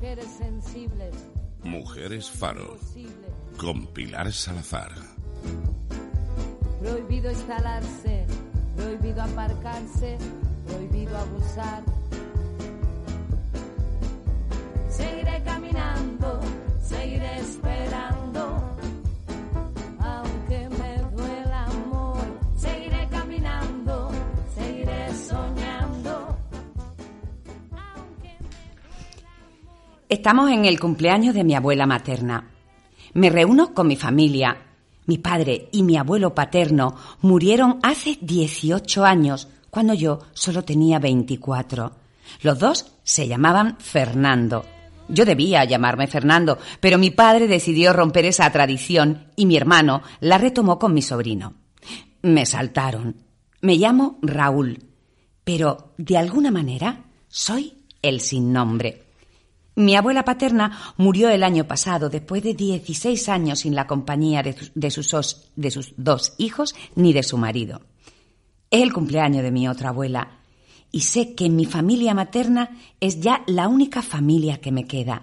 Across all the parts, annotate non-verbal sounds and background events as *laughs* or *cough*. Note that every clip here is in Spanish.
mujeres sensibles. Mujeres Faro. Con Pilar Salazar. Prohibido instalarse, prohibido aparcarse, prohibido abusar. Estamos en el cumpleaños de mi abuela materna. Me reúno con mi familia. Mi padre y mi abuelo paterno murieron hace 18 años, cuando yo solo tenía 24. Los dos se llamaban Fernando. Yo debía llamarme Fernando, pero mi padre decidió romper esa tradición y mi hermano la retomó con mi sobrino. Me saltaron. Me llamo Raúl, pero de alguna manera soy el sin nombre. Mi abuela paterna murió el año pasado después de 16 años sin la compañía de, sus- dos hijos ni de su marido. Es el cumpleaños de mi otra abuela y sé que mi familia materna es ya la única familia que me queda.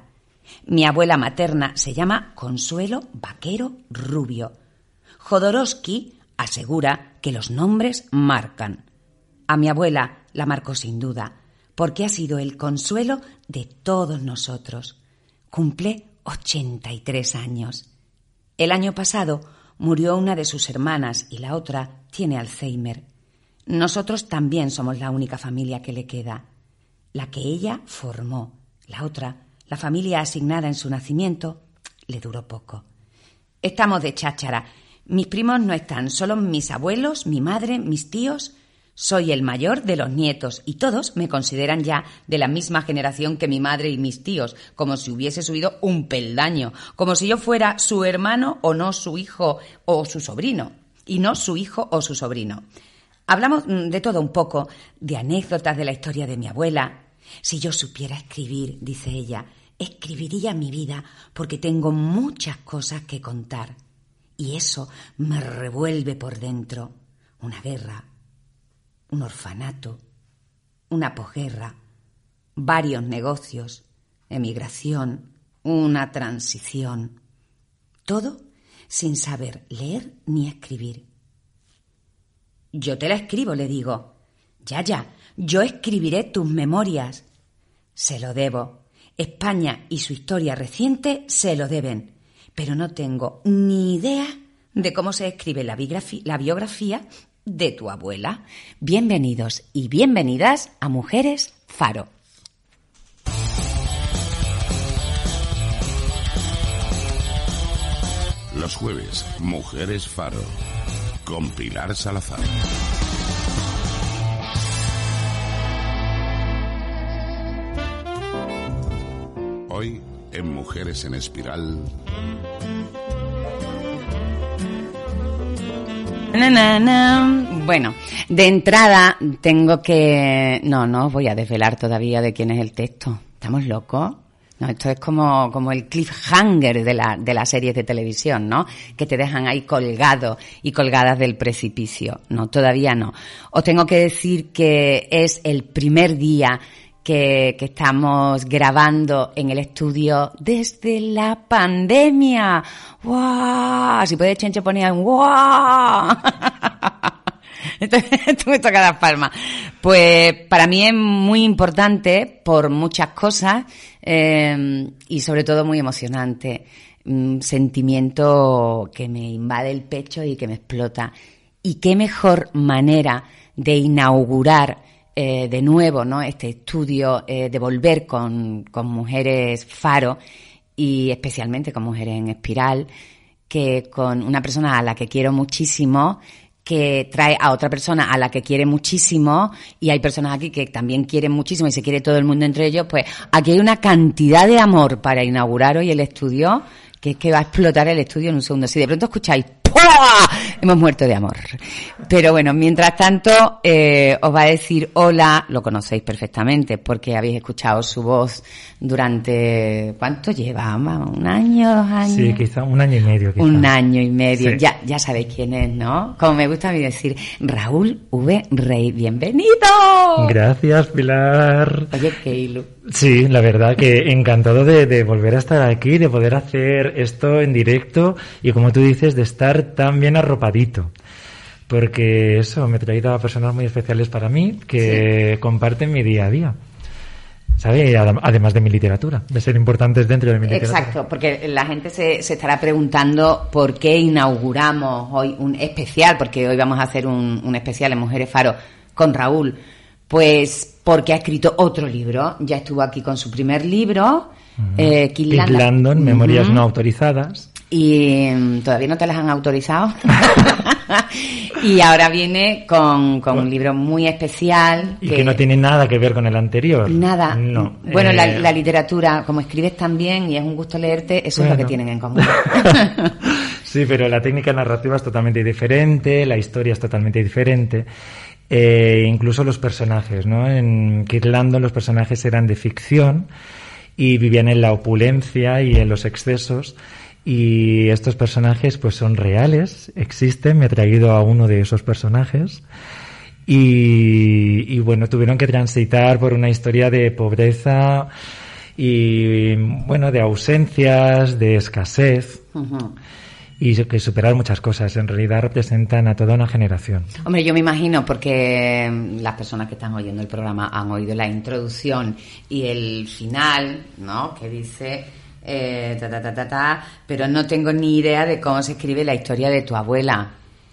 Mi abuela materna se llama Consuelo Vaquero Rubio. Jodorowsky asegura que los nombres marcan. A mi abuela la marcó sin duda, porque ha sido el consuelo de todos nosotros. Cumple 83 años. El año pasado murió una de sus hermanas y la otra tiene Alzheimer. Nosotros también somos la única familia que le queda. La que ella formó. La otra, la familia asignada en su nacimiento, le duró poco. Estamos de cháchara. Mis primos no están, solo mis abuelos, mi madre, mis tíos. Soy el mayor de los nietos y todos me consideran ya de la misma generación que mi madre y mis tíos, como si hubiese subido un peldaño, como si yo fuera su hermano o no su hijo o su sobrino, y no su hijo o su sobrino. Hablamos mm, de todo un poco, de anécdotas de la historia de mi abuela. Si yo supiera escribir, dice ella, escribiría mi vida porque tengo muchas cosas que contar. Y eso me revuelve por dentro. Una guerra, un orfanato, una posguerra, varios negocios, emigración, una transición. Todo sin saber leer ni escribir. Yo te la escribo, le digo. Ya, ya, yo escribiré tus memorias. Se lo debo. España y su historia reciente se lo deben. Pero no tengo ni idea de cómo se escribe la, biografía de tu abuela. Bienvenidos y bienvenidas a Mujeres Faro. Los jueves, Mujeres Faro. Con Pilar Salazar. Hoy, en Mujeres en Espiral, Bueno, de entrada tengo que... No, no voy a desvelar todavía de quién es el texto. ¿Estamos locos? No, esto es como, como el cliffhanger de, la, de las series de televisión, ¿no? Que te dejan ahí colgado y colgadas del precipicio. No, todavía no. Os tengo que decir que es el primer día que, estamos grabando en el estudio desde la pandemia. ¡Wow! Si puede Chencho ponía un ¡wow! *laughs* Esto me toca las palmas. Pues para mí es muy importante por muchas cosas eh, y sobre todo muy emocionante. Un sentimiento que me invade el pecho y que me explota. Y qué mejor manera de inaugurar eh, de nuevo ¿no? este estudio, eh, de volver con, con mujeres faro y especialmente con mujeres en espiral, que con una persona a la que quiero muchísimo, que trae a otra persona a la que quiere muchísimo y hay personas aquí que también quieren muchísimo y se quiere todo el mundo entre ellos, pues aquí hay una cantidad de amor para inaugurar hoy el estudio que es que va a explotar el estudio en un segundo. Si de pronto escucháis. Hemos muerto de amor. Pero bueno, mientras tanto, eh, os va a decir hola, lo conocéis perfectamente porque habéis escuchado su voz durante, ¿cuánto lleva? ¿Un año, dos años? Sí, quizá un año y medio. Quizá. Un año y medio. Sí. Ya, ya sabéis quién es, ¿no? Como me gusta a mí decir, Raúl V. Rey, bienvenido. Gracias, Pilar. Oye, qué ilu. Sí, la verdad que encantado de, de volver a estar aquí, de poder hacer esto en directo y como tú dices, de estar tan bien arropadito. Porque eso, me traído a personas muy especiales para mí que comparten mi día a día. ¿Sabe? Además de mi literatura, de ser importantes dentro de mi literatura. Exacto, porque la gente se, se estará preguntando por qué inauguramos hoy un especial, porque hoy vamos a hacer un, un especial en Mujeres Faro con Raúl. Pues porque ha escrito otro libro, ya estuvo aquí con su primer libro, eh, Pete Landon. Landon, Memorias no autorizadas. Y mm, todavía no te las han autorizado. *laughs* y ahora viene con, con un libro muy especial. Y que no tiene nada que ver con el anterior. Nada. No. Bueno, la, Eh, la literatura, como escribes tan bien y es un gusto leerte, eso es lo que tienen en común. *laughs* Sí, pero la técnica narrativa es totalmente diferente, la historia es totalmente diferente. Eh, incluso los personajes, ¿no? En Kid Landon los personajes eran de ficción y vivían en la opulencia y en los excesos. Y estos personajes pues son reales, existen, me he traído a uno de esos personajes. Y, y bueno, tuvieron que transitar por una historia de pobreza y bueno, de ausencias, de escasez y que superar muchas cosas. En realidad representan a toda una generación. Hombre, yo me imagino, porque mm, las personas que están oyendo el programa han oído la introducción y el final, ¿no? Que dice eh, ta, ta, ta, ta, ta, pero no tengo ni idea de cómo se escribe la historia de tu abuela.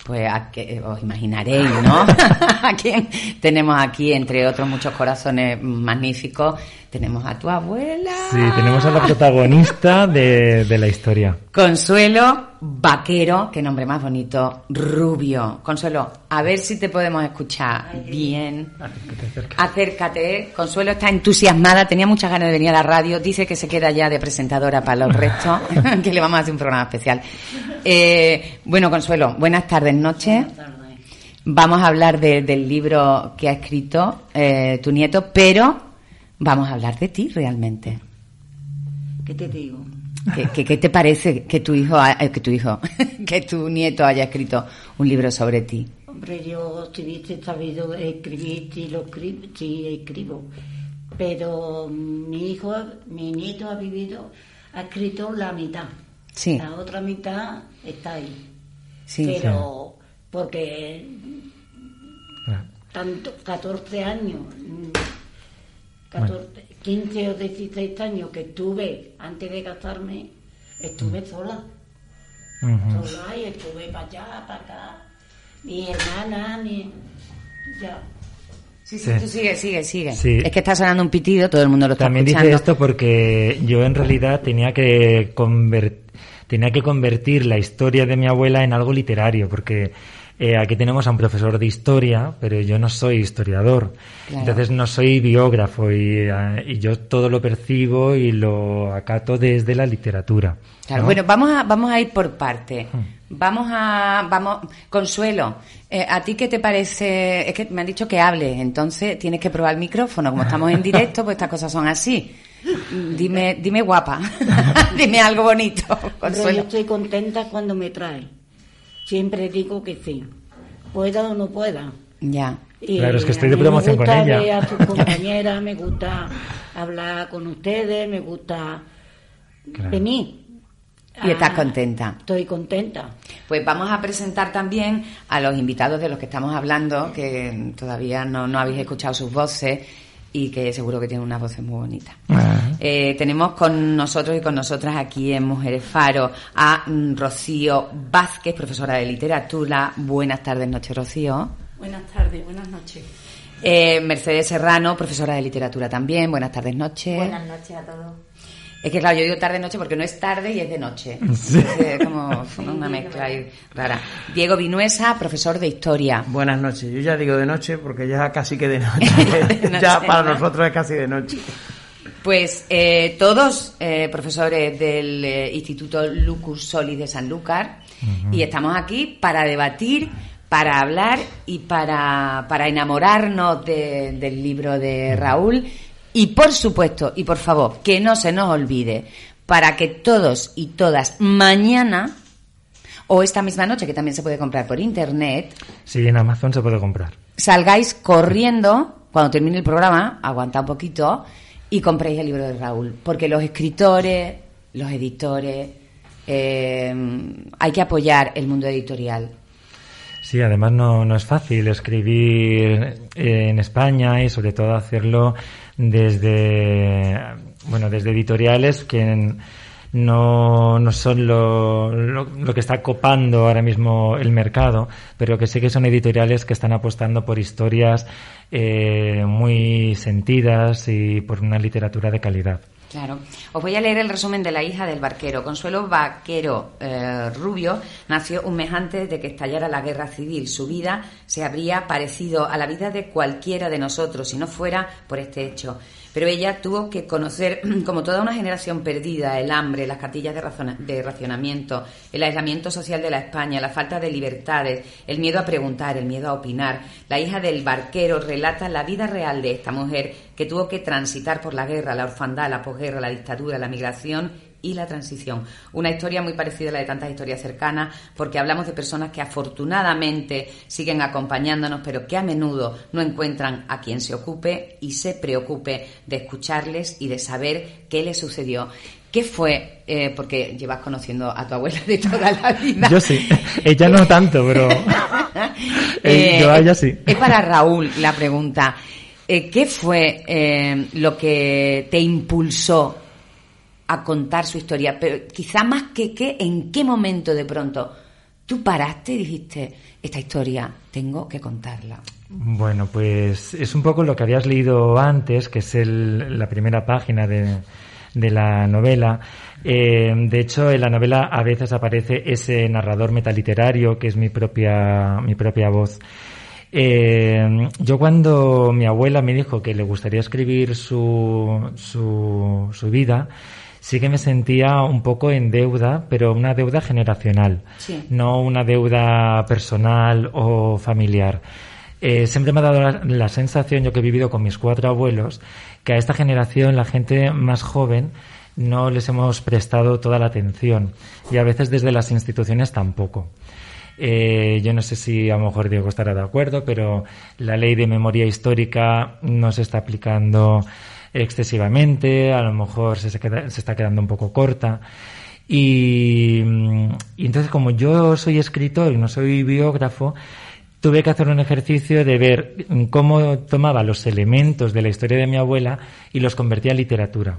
Pues a que, os imaginaréis, ¿no? *laughs* *laughs* a quién tenemos aquí, entre otros muchos corazones magníficos, tenemos a tu abuela. Sí, tenemos a la protagonista de, de la historia. Consuelo Vaquero, qué nombre más bonito, Rubio. Consuelo, a ver si te podemos escuchar bien. Acércate. Consuelo está entusiasmada, tenía muchas ganas de venir a la radio, dice que se queda ya de presentadora para los restos, *laughs* que le vamos a hacer un programa especial. Eh, bueno, Consuelo, buenas tardes, noches. Vamos a hablar de- del libro que ha escrito eh, tu nieto, pero vamos a hablar de ti realmente. ¿Qué te digo? ¿Qué, qué, qué te parece que tu hijo, ha- eh, que tu hijo, *laughs* que tu nieto haya escrito un libro sobre ti? Hombre, yo si hubiese sabido escribir, sí, lo escribo, sí escribo. Pero mi hijo, mi nieto ha vivido, ha escrito la mitad. Sí. La otra mitad está ahí. Sí. Pero porque Ah, tanto, 14 años, mm, 14, 15 o 16 años que estuve antes de casarme, estuve sola. ujú. sola y estuve para allá, para acá. Mi hermana, mi. Ya. Sí, sí, tú sigue, sigue, sigue. Sí. Es que está sonando un pitido, todo el mundo lo está También dice escuchando. esto porque yo en realidad tenía que conver- tenía que convertir la historia de mi abuela en algo literario, porque eh, aquí tenemos a un profesor de historia, pero yo no soy historiador, Claro. entonces no soy biógrafo y, eh, y yo todo lo percibo y lo acato desde la literatura. Claro, ¿no? bueno, vamos a, vamos a ir por parte. Hmm. Vamos a, vamos, Consuelo, eh, ¿a ti qué te parece? Es que me han dicho que hables, entonces tienes que probar el micrófono. Como estamos en directo, pues estas cosas son así. Dime, dime guapa, *laughs* dime algo bonito, Pero yo estoy contenta cuando me trae. Siempre digo que sí. Pueda o no pueda. Ya. Y Claro, es que estoy de promoción me con gusta ella. ver a sus *laughs* compañeras, me gusta hablar con ustedes, me gusta Claro. venir. Y estás Ah, contenta. Estoy contenta. Pues vamos a presentar también a los invitados de los que estamos hablando, que todavía no, no habéis escuchado sus voces y que seguro que tienen unas voces muy bonitas. Ah. Eh, tenemos con nosotros y con nosotras aquí en Mujeres Faro a Rocío Vázquez, profesora de literatura. Buenas tardes, noches, Rocío. Buenas tardes, buenas noches. Eh, Mercedes Serrano, profesora de literatura también. Buenas tardes, noches. Buenas noches a todos. Es que claro, yo digo tarde noche porque no es tarde y es de noche. *laughs* Sí. Es como una mezcla ahí rara. Diego Vinuesa, profesor de historia. Buenas noches. Yo ya digo de noche porque ya casi que de noche. *laughs* De noche, ya para ¿no? nosotros es casi de noche. Pues eh, todos eh, profesores del eh, Instituto Lucus Solis de Sanlúcar Y estamos aquí para debatir, para hablar y para, para enamorarnos de- del libro de Raúl. Y por supuesto, y por favor, que no se nos olvide, para que todos y todas mañana o esta misma noche, que también se puede comprar por internet, Sí, en Amazon se puede comprar. salgáis corriendo cuando termine el programa, aguantad un poquito y compréis el libro de Raúl, porque los escritores, los editores, eh, hay que apoyar el mundo editorial. Sí, además no, no es fácil escribir en España y sobre todo hacerlo desde, bueno, desde editoriales que no, no son lo, lo, que está copando ahora mismo el mercado, pero que sí que son editoriales que están apostando por historias eh, muy sentidas y por una literatura de calidad. Claro. Os voy a leer el resumen de la hija del barquero. Consuelo Vaquero eh, Rubio nació un mes antes de que estallara la guerra civil. Su vida se habría parecido a la vida de cualquiera de nosotros si no fuera por este hecho. Pero ella tuvo que conocer, *clears throat* como toda una generación perdida, el hambre, las cartillas de, de racionamiento, el aislamiento social de la España, la falta de libertades, el miedo a preguntar, el miedo a opinar. La hija del barquero relata la vida real de esta mujer que tuvo que transitar por la guerra, la orfandad, la posguerra, la dictadura, la migración y la transición. Una historia muy parecida a la de tantas historias cercanas, porque hablamos de personas que afortunadamente siguen acompañándonos, pero que a menudo no encuentran a quien se ocupe y se preocupe de escucharles y de saber qué les sucedió. ¿Qué fue? Eh, porque llevas conociendo a tu abuela de toda la vida. Yo sí, ella no tanto, pero *laughs* eh, yo a ella sí. Es para Raúl la pregunta. Eh, ¿Qué fue eh, lo que te impulsó a contar su historia? Pero quizá más que qué, ¿en qué momento de pronto tú paraste y dijiste, esta historia tengo que contarla? Bueno, pues es un poco lo que habías leído antes, que es el- la primera página de, de la novela. Eh, de hecho, en la novela a veces aparece ese narrador metaliterario que es mi propia, mi propia voz. Eh, yo cuando mi abuela me dijo que le gustaría escribir su, su, su vida, sí que me sentía un poco en deuda, pero una deuda generacional, Sí. no una deuda personal o familiar. Eh, siempre me ha dado la, la sensación, yo que he vivido con mis cuatro abuelos, que a esta generación, la gente más joven, no les hemos prestado toda la atención y a veces desde las instituciones tampoco. Eh, yo no sé si a lo mejor Diego estará de acuerdo, pero la ley de memoria histórica no se está aplicando excesivamente, a lo mejor se, se está quedando un poco corta. Y, mm, y entonces, como yo soy escritor y no soy biógrafo, tuve que hacer un ejercicio de ver cómo tomaba los elementos de la historia de mi abuela y los convertía en literatura.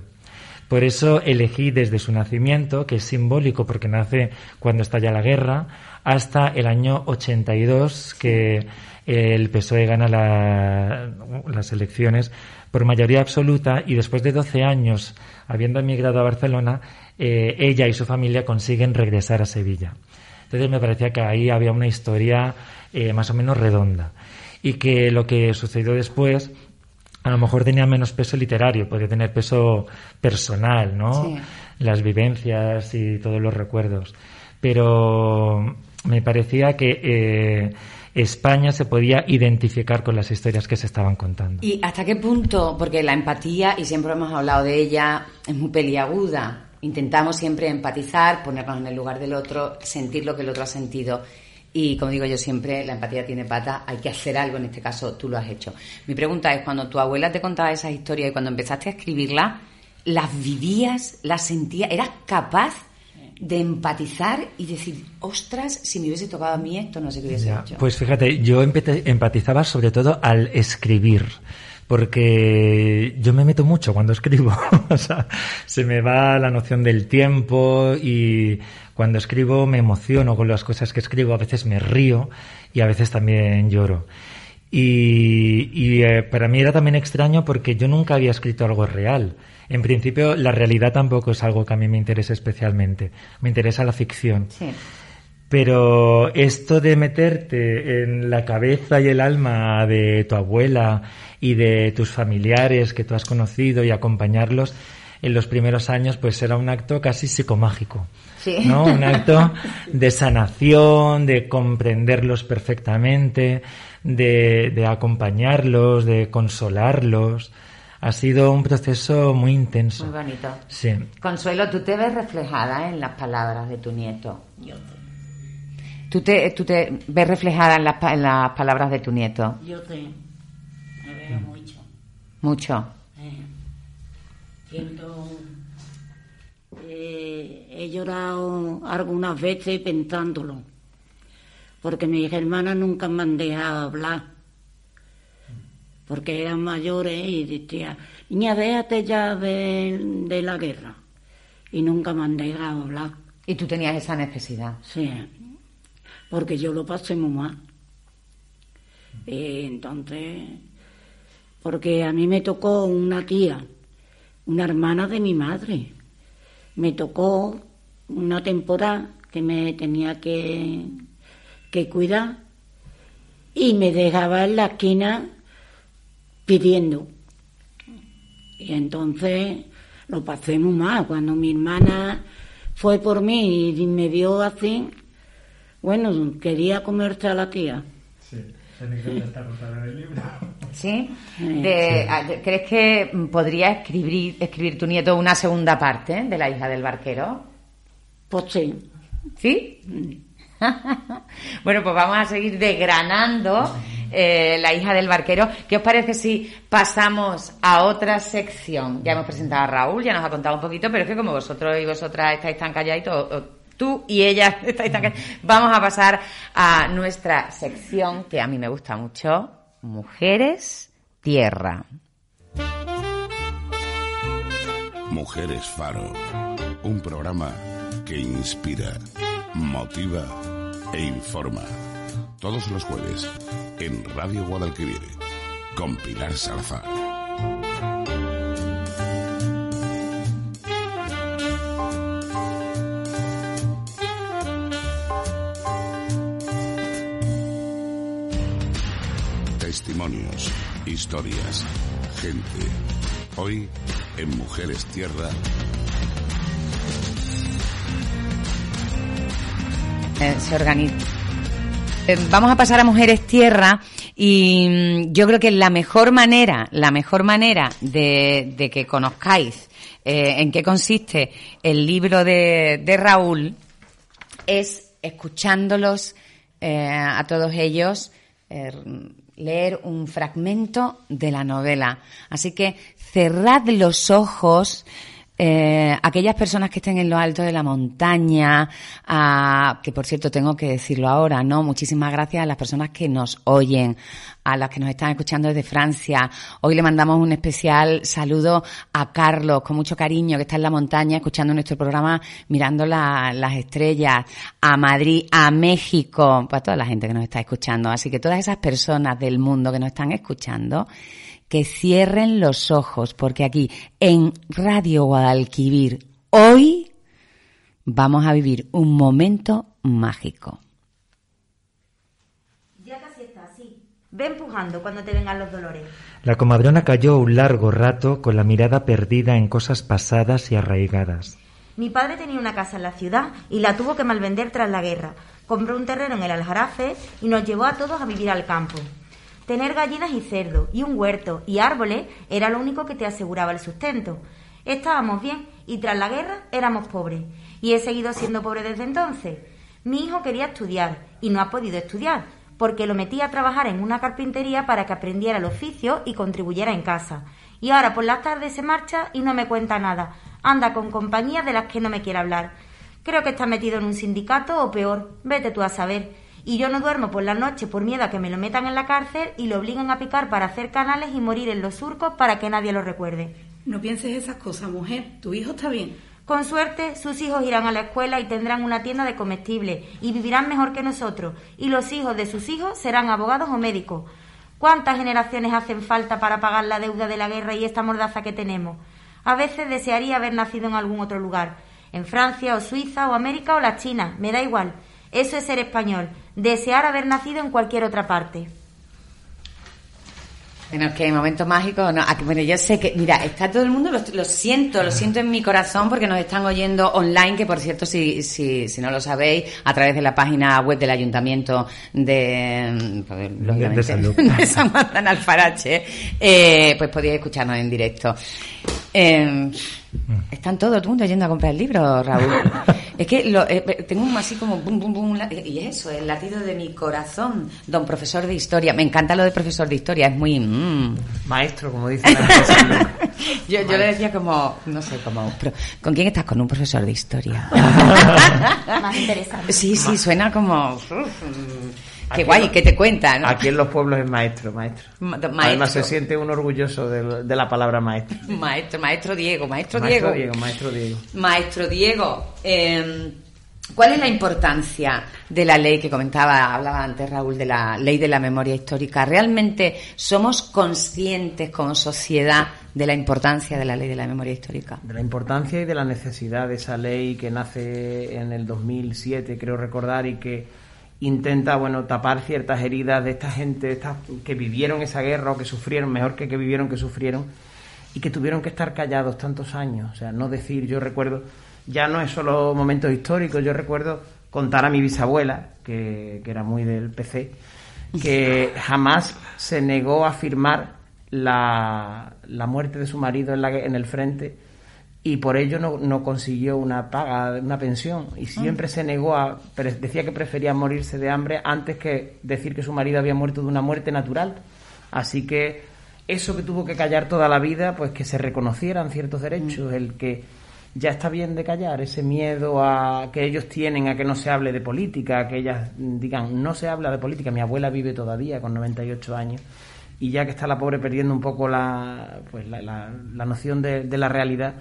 Por eso elegí desde su nacimiento, que es simbólico porque nace cuando estalla la guerra, hasta el año 82, que el PSOE gana la- las elecciones por mayoría absoluta y después de 12 años, habiendo emigrado a Barcelona, eh, ella y su familia consiguen regresar a Sevilla. Entonces me parecía que ahí había una historia eh, más o menos redonda y que lo que sucedió después a lo mejor tenía menos peso literario, podía tener peso personal, ¿no? Sí. Las vivencias y todos los recuerdos. Pero me parecía que eh, España se podía identificar con las historias que se estaban contando. ¿Y hasta qué punto? Porque la empatía, y siempre hemos hablado de ella, es muy peliaguda. Intentamos siempre empatizar, ponernos en el lugar del otro, sentir lo que el otro ha sentido. Y como digo yo siempre, la empatía tiene patas, hay que hacer algo, en este caso tú lo has hecho. Mi pregunta es, cuando tu abuela te contaba esas historias y cuando empezaste a escribirlas, ¿las vivías, las sentías, eras capaz de empatizar y decir, ostras, si me hubiese tocado a mí esto, no sé qué hubiese Ya, hecho? Pues fíjate, yo empatizaba sobre todo al escribir, porque yo me meto mucho cuando escribo, *laughs* o sea, se me va la noción del tiempo y cuando escribo me emociono con las cosas que escribo, a veces me río y a veces también lloro. Y, y, eh, para mí era también extraño porque yo nunca había escrito algo real. En principio, la realidad tampoco es algo que a mí me interese especialmente. Me interesa la ficción. Sí. Pero esto de meterte en la cabeza y el alma de tu abuela y de tus familiares que tú has conocido y acompañarlos en los primeros años pues era un acto casi psicomágico. Sí. ¿no? Un *laughs* acto de sanación, de comprenderlos perfectamente, de, de acompañarlos, de consolarlos. Ha sido un proceso muy intenso. Muy bonito. Sí. Consuelo, tú te ves reflejada en las palabras de tu nieto. Yo, ¿Tú te, tú te ves reflejada en las, pa- en las palabras de tu nieto? yo sé, me veo mucho. Mucho. Eh, siento, eh, he llorado algunas veces pensándolo, porque mis hermanas nunca me han dejado hablar, porque eran mayores y decía, niña, déjate ya de, de la guerra, y nunca me han dejado hablar, Y tú tenías esa necesidad. sí, porque yo lo pasé muy mal. Y entonces, porque a mí me tocó una tía, una hermana de mi madre. Me tocó una temporada que me tenía que, que cuidar y me dejaba en la esquina pidiendo. Y entonces lo pasé muy mal. Cuando mi hermana fue por mí y me vio así, bueno, quería comerse a la tía. ¿Sí? *laughs* De- ¿Crees que mm, podría escribir, escribir tu nieto una segunda parte de La hija del barquero? Pues sí. ¿Sí? *laughs* bueno, pues vamos a seguir desgranando *laughs* eh, La hija del barquero. ¿Qué os parece si pasamos a otra sección? Ya hemos presentado a Raúl, ya nos ha contado un poquito, pero es que como vosotros y vosotras estáis tan calladitos, tú y ella *laughs* estáis tan calladitos, vamos a pasar a nuestra sección que a mí me gusta mucho, Mujeres Tierra. Mujeres Faro. Un programa que inspira, motiva e informa. Todos los jueves en Radio Guadalquivir con Pilar Salazar. Testimonios, historias, gente. Hoy en Mujeres Tierra Eh, se organiza. Eh, Vamos a pasar a Mujeres Tierra y mm, yo creo que la mejor manera, la mejor manera de, de que conozcáis eh, en qué consiste el libro de, Raúl es escuchándolos eh, a todos ellos leer un fragmento de la novela. Así que cerrad los ojos. Eh, aquellas personas que estén en lo alto de la montaña, a- que por cierto tengo que decirlo ahora, ¿no? Muchísimas gracias a las personas que nos oyen, a las que nos están escuchando desde Francia. Hoy le mandamos un especial saludo a Carlos, con mucho cariño, que está en la montaña escuchando nuestro programa, mirando la- las estrellas, a Madrid, a México, para toda la gente que nos está escuchando. Así que todas esas personas del mundo que nos están escuchando, que cierren los ojos, porque aquí en Radio Guadalquivir, hoy vamos a vivir un momento mágico. Ya casi está así. Ve empujando cuando te vengan los dolores. La comadrona cayó un largo rato con la mirada perdida en cosas pasadas y arraigadas. Mi padre tenía una casa en la ciudad y la tuvo que malvender tras la guerra. Compró un terreno en el Aljarafe y nos llevó a todos a vivir al campo. Tener gallinas y cerdo y un huerto y árboles era lo único que te aseguraba el sustento. Estábamos bien y tras la guerra éramos pobres. Y he seguido siendo pobre desde entonces. Mi hijo quería estudiar y no ha podido estudiar porque lo metí a trabajar en una carpintería para que aprendiera el oficio y contribuyera en casa. Y ahora por las tardes se marcha y no me cuenta nada. Anda con compañías de las que no me quiere hablar. Creo que está metido en un sindicato o peor. Vete tú a saber. Y yo no duermo por la noche por miedo a que me lo metan en la cárcel y lo obliguen a picar para hacer canales y morir en los surcos para que nadie lo recuerde. No pienses esas cosas, mujer. Tu hijo está bien. Con suerte, sus hijos irán a la escuela y tendrán una tienda de comestibles y vivirán mejor que nosotros. Y los hijos de sus hijos serán abogados o médicos. ¿Cuántas generaciones hacen falta para pagar la deuda de la guerra y esta mordaza que tenemos? A veces desearía haber nacido en algún otro lugar, en Francia o Suiza o América o la China, me da igual. Eso es ser español, desear haber nacido en cualquier otra parte. Bueno, que momento mágico, no. Aquí- Bueno, yo sé que, mira, está todo el mundo, lo, lo siento, lo siento en mi corazón porque nos están oyendo online, que por cierto, si, si, si no lo sabéis, a través de la página web del Ayuntamiento de, pues, lógicamente, de Salud. *laughs* de San Juan de Alfarache, eh, pues podíais escucharnos en directo. Eh, están todo el mundo yendo a comprar el libro, Raúl. *laughs* Es que lo, eh, tengo un así como bum, bum, y eso, el latido de mi corazón, don profesor de historia. Me encanta lo de profesor de historia, es muy... mm. Maestro, como empresas. *laughs* Yo, yo le decía como, no sé, como, pero, ¿con quién estás? Con un profesor de historia. *laughs* Más interesante. Sí, sí, suena como... uf, mm, qué guay, ¿qué te cuenta? ¿no? Aquí en los pueblos es maestro, maestro. Ma- Además se siente uno orgulloso de, de la palabra maestro. *laughs* Maestro, maestro Diego, maestro, Maestro Diego. Diego, maestro Diego. Maestro Diego, eh, ¿cuál es la importancia de la ley que comentaba, hablaba antes Raúl, de la ley de la memoria histórica? ¿Realmente somos conscientes como sociedad de la importancia de la ley de la memoria histórica? De la importancia y de la necesidad de esa ley que nace en el 2007, creo recordar, y que intenta, bueno, tapar ciertas heridas de esta gente estas que vivieron esa guerra o que sufrieron, mejor que que vivieron, que sufrieron, y que tuvieron que estar callados tantos años. O sea, no decir, yo recuerdo, ya no es solo momentos históricos, yo recuerdo contar a mi bisabuela, que, que era muy del PC, que jamás se negó a firmar la, la muerte de su marido en, la, en el frente y por ello no, no consiguió una paga, una pensión y siempre se negó a, decía que prefería morirse de hambre antes que decir que su marido había muerto de una muerte natural. Así que eso que tuvo que callar toda la vida, pues que se reconocieran ciertos derechos, el que ya está bien de callar, ese miedo a que ellos tienen a que no se hable de política, a que ellas mm, digan, no se habla de política. Mi abuela vive todavía con 98 años y ya que está la pobre perdiendo un poco la, pues la, la- la noción de, de la realidad,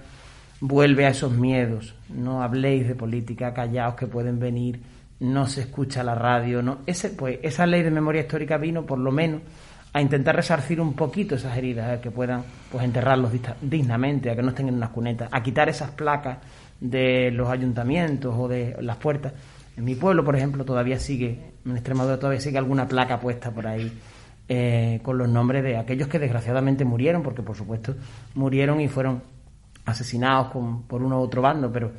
vuelve a esos miedos. No habléis de política, callaos que pueden venir, no se escucha la radio. no Ese, pues, esa ley de memoria histórica vino, por lo menos, a intentar resarcir un poquito esas heridas, a que puedan pues enterrarlos dignamente, a que no estén en unas cunetas, a quitar esas placas de los ayuntamientos o de las puertas. En mi pueblo, por ejemplo, todavía sigue, en Extremadura todavía sigue alguna placa puesta por ahí eh, con los nombres de aquellos que desgraciadamente murieron, porque por supuesto murieron y fueron asesinados con- por uno u otro bando, pero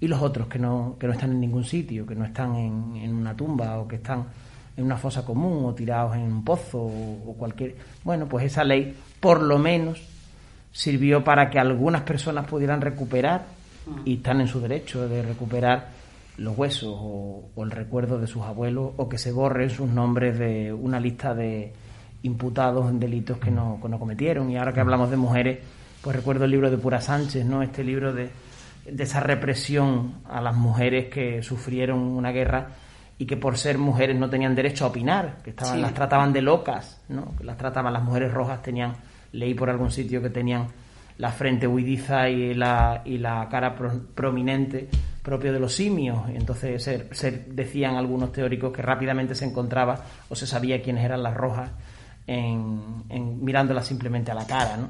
y los otros que no, que no están en ningún sitio, que no están en, en una tumba o que están en una fosa común o tirados en un pozo o, o cualquier... Bueno, pues esa ley por lo menos sirvió para que algunas personas pudieran recuperar y están en su derecho de recuperar los huesos o, o el recuerdo de sus abuelos o que se borren sus nombres de una lista de imputados en delitos que no, que no cometieron. Y ahora que hablamos de mujeres, pues recuerdo el libro de Pura Sánchez, ¿no? Este libro de, de esa represión a las mujeres que sufrieron una guerra y que por ser mujeres no tenían derecho a opinar, que estaban, Sí. las trataban de locas, ¿no? Que las trataban las mujeres rojas tenían, leí por algún sitio que tenían la frente huidiza y la, y la cara pro- prominente propio de los simios. Y entonces se, se decían algunos teóricos que rápidamente se encontraba o se sabía quiénes eran las rojas en, en- mirándolas simplemente a la cara, ¿no?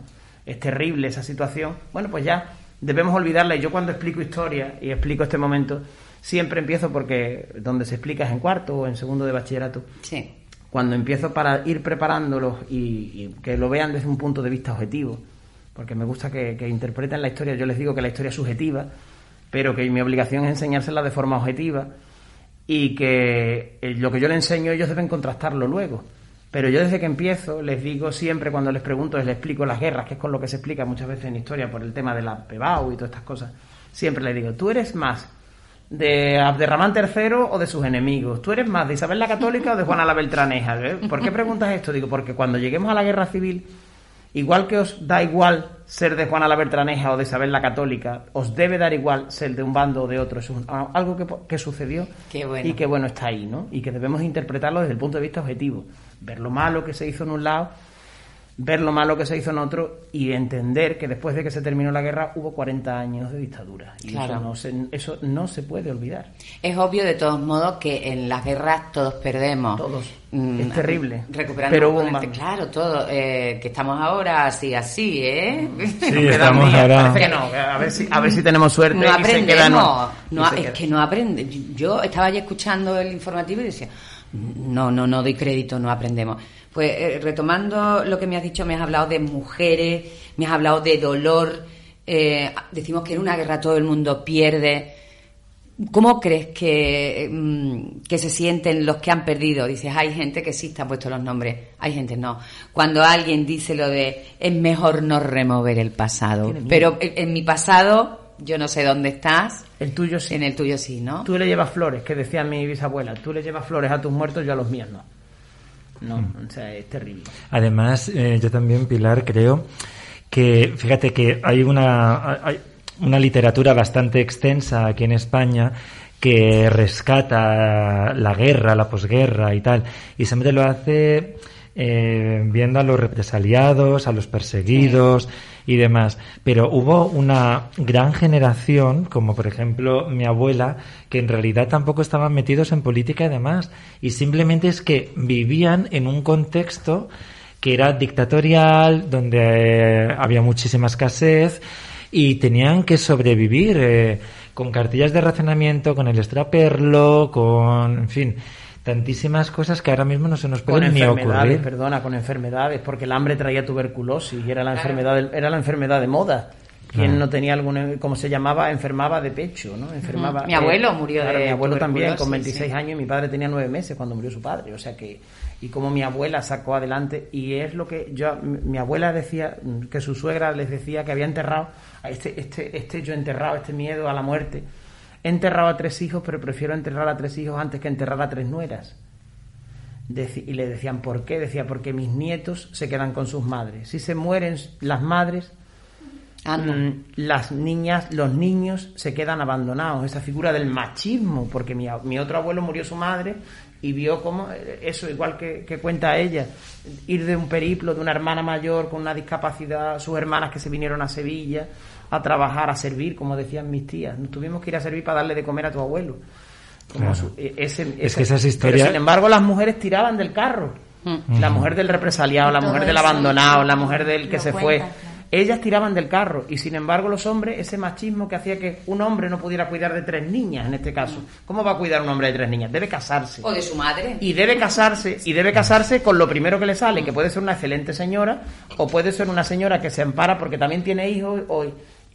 Es terrible esa situación. Bueno, pues ya debemos olvidarla. Y yo cuando explico historia y explico este momento, siempre empiezo porque donde se explica es en cuarto o en segundo de bachillerato Sí. cuando empiezo para ir preparándolos y, y que lo vean desde un punto de vista objetivo, porque me gusta que, que interpreten la historia, yo les digo que la historia es subjetiva, pero que mi obligación es enseñársela de forma objetiva y que eh, lo que yo les enseño ellos deben contrastarlo luego. Pero yo desde que empiezo les digo siempre cuando les pregunto, les explico las guerras, que es con lo que se explica muchas veces en historia por el tema de la PEBAU y todas estas cosas, siempre les digo, tú eres más de Abderramán III o de sus enemigos. ¿Tú eres más de Isabel la Católica o de Juana la Beltraneja? ¿eh? ¿Por qué preguntas esto? Digo, porque cuando lleguemos a la guerra civil, igual que os da igual ser de Juana la Beltraneja o de Isabel la Católica, os debe dar igual ser de un bando o de otro. Es un- algo que, que sucedió bueno. y que bueno está ahí, ¿no? Y que debemos interpretarlo desde el punto de vista objetivo. Ver lo malo que se hizo en un lado ver lo malo que se hizo en otro y entender que después de que se terminó la guerra hubo 40 años de dictadura. Y Claro. eso, no se, eso no se puede olvidar. Es obvio de todos modos que en las guerras todos perdemos. Todos. Mm, Es terrible. Recuperando Pero hubo un bando. Claro, todo. eh, que estamos ahora así, así, ¿eh? Sí, Quedan estamos días, ahora. Parece que no, a ver si, a ver si tenemos suerte. no y se queda, aprendemos. no, No, y se es queda. que no aprende. Yo estaba ya escuchando el informativo y decía, no, no, no doy crédito, no aprendemos. Pues eh, retomando lo que me has dicho, me has hablado de mujeres, me has hablado de dolor, eh, decimos que en una guerra todo el mundo pierde. ¿Cómo crees que, mm, que se sienten los que han perdido? Dices, hay gente que sí está puesto los nombres, hay gente no. Cuando alguien dice lo de es mejor no remover el pasado, pero en, en mi pasado yo no sé dónde estás, El tuyo sí. en el tuyo sí, ¿no? Tú le llevas flores, que decía mi bisabuela. Tú le llevas flores a tus muertos, yo a los míos no. No, o sea, es terrible. Además, eh, yo también, Pilar, creo que, fíjate que hay una, hay una literatura bastante extensa aquí en España que rescata la guerra, la posguerra y tal, y siempre lo hace eh, viendo a los represaliados, a los perseguidos y demás. Pero hubo una gran generación, como por ejemplo mi abuela, que en realidad tampoco estaban metidos en política y demás, y simplemente es que vivían en un contexto que era dictatorial, donde eh, había muchísima escasez y tenían que sobrevivir eh, con cartillas de racionamiento, con el extraperlo, con, en fin, tantísimas cosas que ahora mismo no se nos Con pueden ni enfermedades, ocurrir. perdona, con enfermedades, porque el hambre traía tuberculosis y era la enfermedad del- era la enfermedad de moda. Quien no tenía algún, como se llamaba, enfermaba de pecho, ¿no? Enfermaba. Mi abuelo murió claro, de Mi abuelo también, con tuberculosis, 26 sí. años, y mi padre tenía nueve meses cuando murió su padre. O sea que, y como mi abuela sacó adelante, y es lo que yo, mi abuela decía, que su suegra les decía que había enterrado, a este, este, este yo enterrado, este miedo a la muerte. He enterrado a tres hijos, pero prefiero enterrar a tres hijos antes que enterrar a tres nueras. Deci- y le decían, ¿por qué? Decía, porque mis nietos se quedan con sus madres. Si se mueren las madres, mm, las niñas, los niños se quedan abandonados. Esa figura del machismo, porque mi, mi otro abuelo murió su madre y vio cómo, eh, eso igual que, que cuenta ella, ir de un periplo de una hermana mayor con una discapacidad, sus hermanas que se vinieron a Sevilla a trabajar, a servir, como decían mis tías. Nos tuvimos que ir a servir para darle de comer a tu abuelo. Como Claro. su- e- ese- Es que esas pero, historias- sin embargo, las mujeres tiraban del carro. La mujer del represaliado, la mujer del abandonado, la mujer del que se fue. claro. Ellas tiraban del carro y sin embargo los hombres, ese machismo que hacía que un hombre no pudiera cuidar de tres niñas en este caso. ¿Cómo va a cuidar un hombre de tres niñas? Debe casarse. O de su madre. Y debe casarse, y debe casarse con lo primero que le sale, que puede ser una excelente señora, o puede ser una señora que se ampara porque también tiene hijos, o-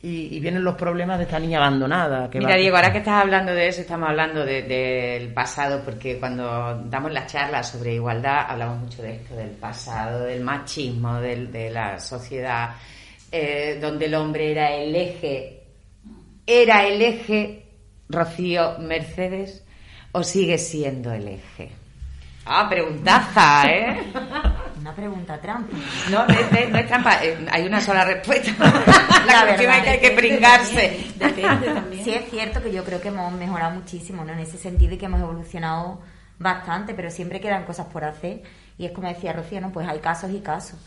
y, y vienen los problemas de esta niña abandonada. Que Mira, va- Diego, ahora que estás hablando de eso, estamos hablando de- del pasado, porque cuando damos las charlas sobre igualdad, hablamos mucho de esto, del pasado, del machismo, del- de la sociedad, eh, donde el hombre era el eje, era el eje, Rocío Mercedes, o sigue siendo el eje. Ah, preguntaza, ¿eh? *laughs* Una pregunta trampa. No, no es, no trampa, eh, hay una sola respuesta. *laughs* La La cuestión verdad, es que hay que pringarse. también, Depende *laughs* también. Sí es cierto que yo creo que hemos mejorado muchísimo ¿no? en ese sentido y que hemos evolucionado bastante, pero siempre quedan cosas por hacer. Y es como decía Rocío, ¿no? pues hay casos y casos.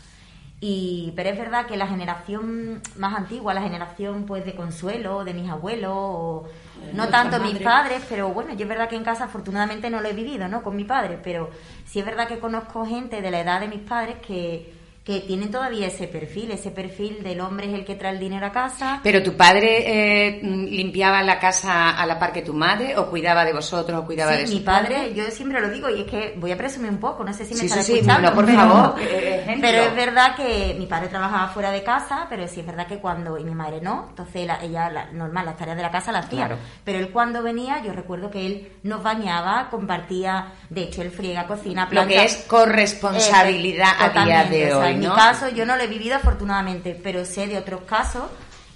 Y, pero es verdad que la generación más antigua, la generación pues de Consuelo, de mis abuelos, o no tanto mis padres, pero bueno, yo es verdad que en casa afortunadamente no lo he vivido, ¿no? Con mi padre, pero sí es verdad que conozco gente de la edad de mis padres que, que tienen todavía ese perfil, ese perfil del hombre es el que trae el dinero a casa. Pero tu padre eh, limpiaba la casa a la par que tu madre, o cuidaba de vosotros, o cuidaba de Sí, su mi padre, yo siempre lo digo y es que voy a presumir un poco, no sé si me Sí, estará sí, escuchando. no, por pero, favor, eh, ejemplo. pero es verdad que mi padre trabajaba fuera de casa, pero sí es verdad que cuando, y mi madre no, entonces la- ella, la- normal, las tareas de la casa las hacía. Claro. Pero él cuando venía, yo recuerdo que él nos bañaba, compartía, de hecho él friega, cocina, Lo plancha. que es corresponsabilidad Eh, a día de hoy, En mi caso, yo no lo he vivido afortunadamente, pero sé de otros casos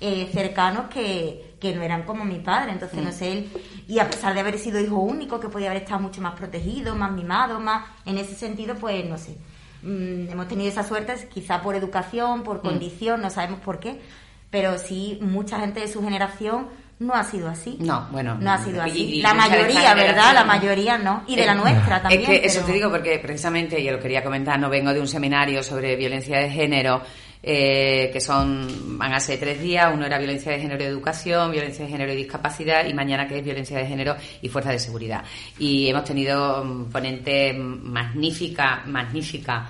eh, cercanos que, que no eran como mi padre. Entonces, Mm. no sé, él, y a pesar de haber sido hijo único, que podía haber estado mucho más protegido, más mimado, más. En ese sentido, pues no sé. Mm, hemos tenido esa suerte, quizá por educación, Mm. por condición, no sabemos por qué, pero sí, mucha gente de su generación no ha sido así. No, bueno, No ha sido así. y la mayoría, ¿verdad? La mayoría no. Y de la Eh, nuestra también. Es que eso te digo porque precisamente yo lo quería comentar, no vengo de un seminario sobre violencia de género, eh, que son, van a ser tres días, uno era violencia de género y educación, violencia de género y discapacidad, y mañana que es violencia de género y fuerza de seguridad. Y hemos tenido mm, ponentes magnífica, magnífica,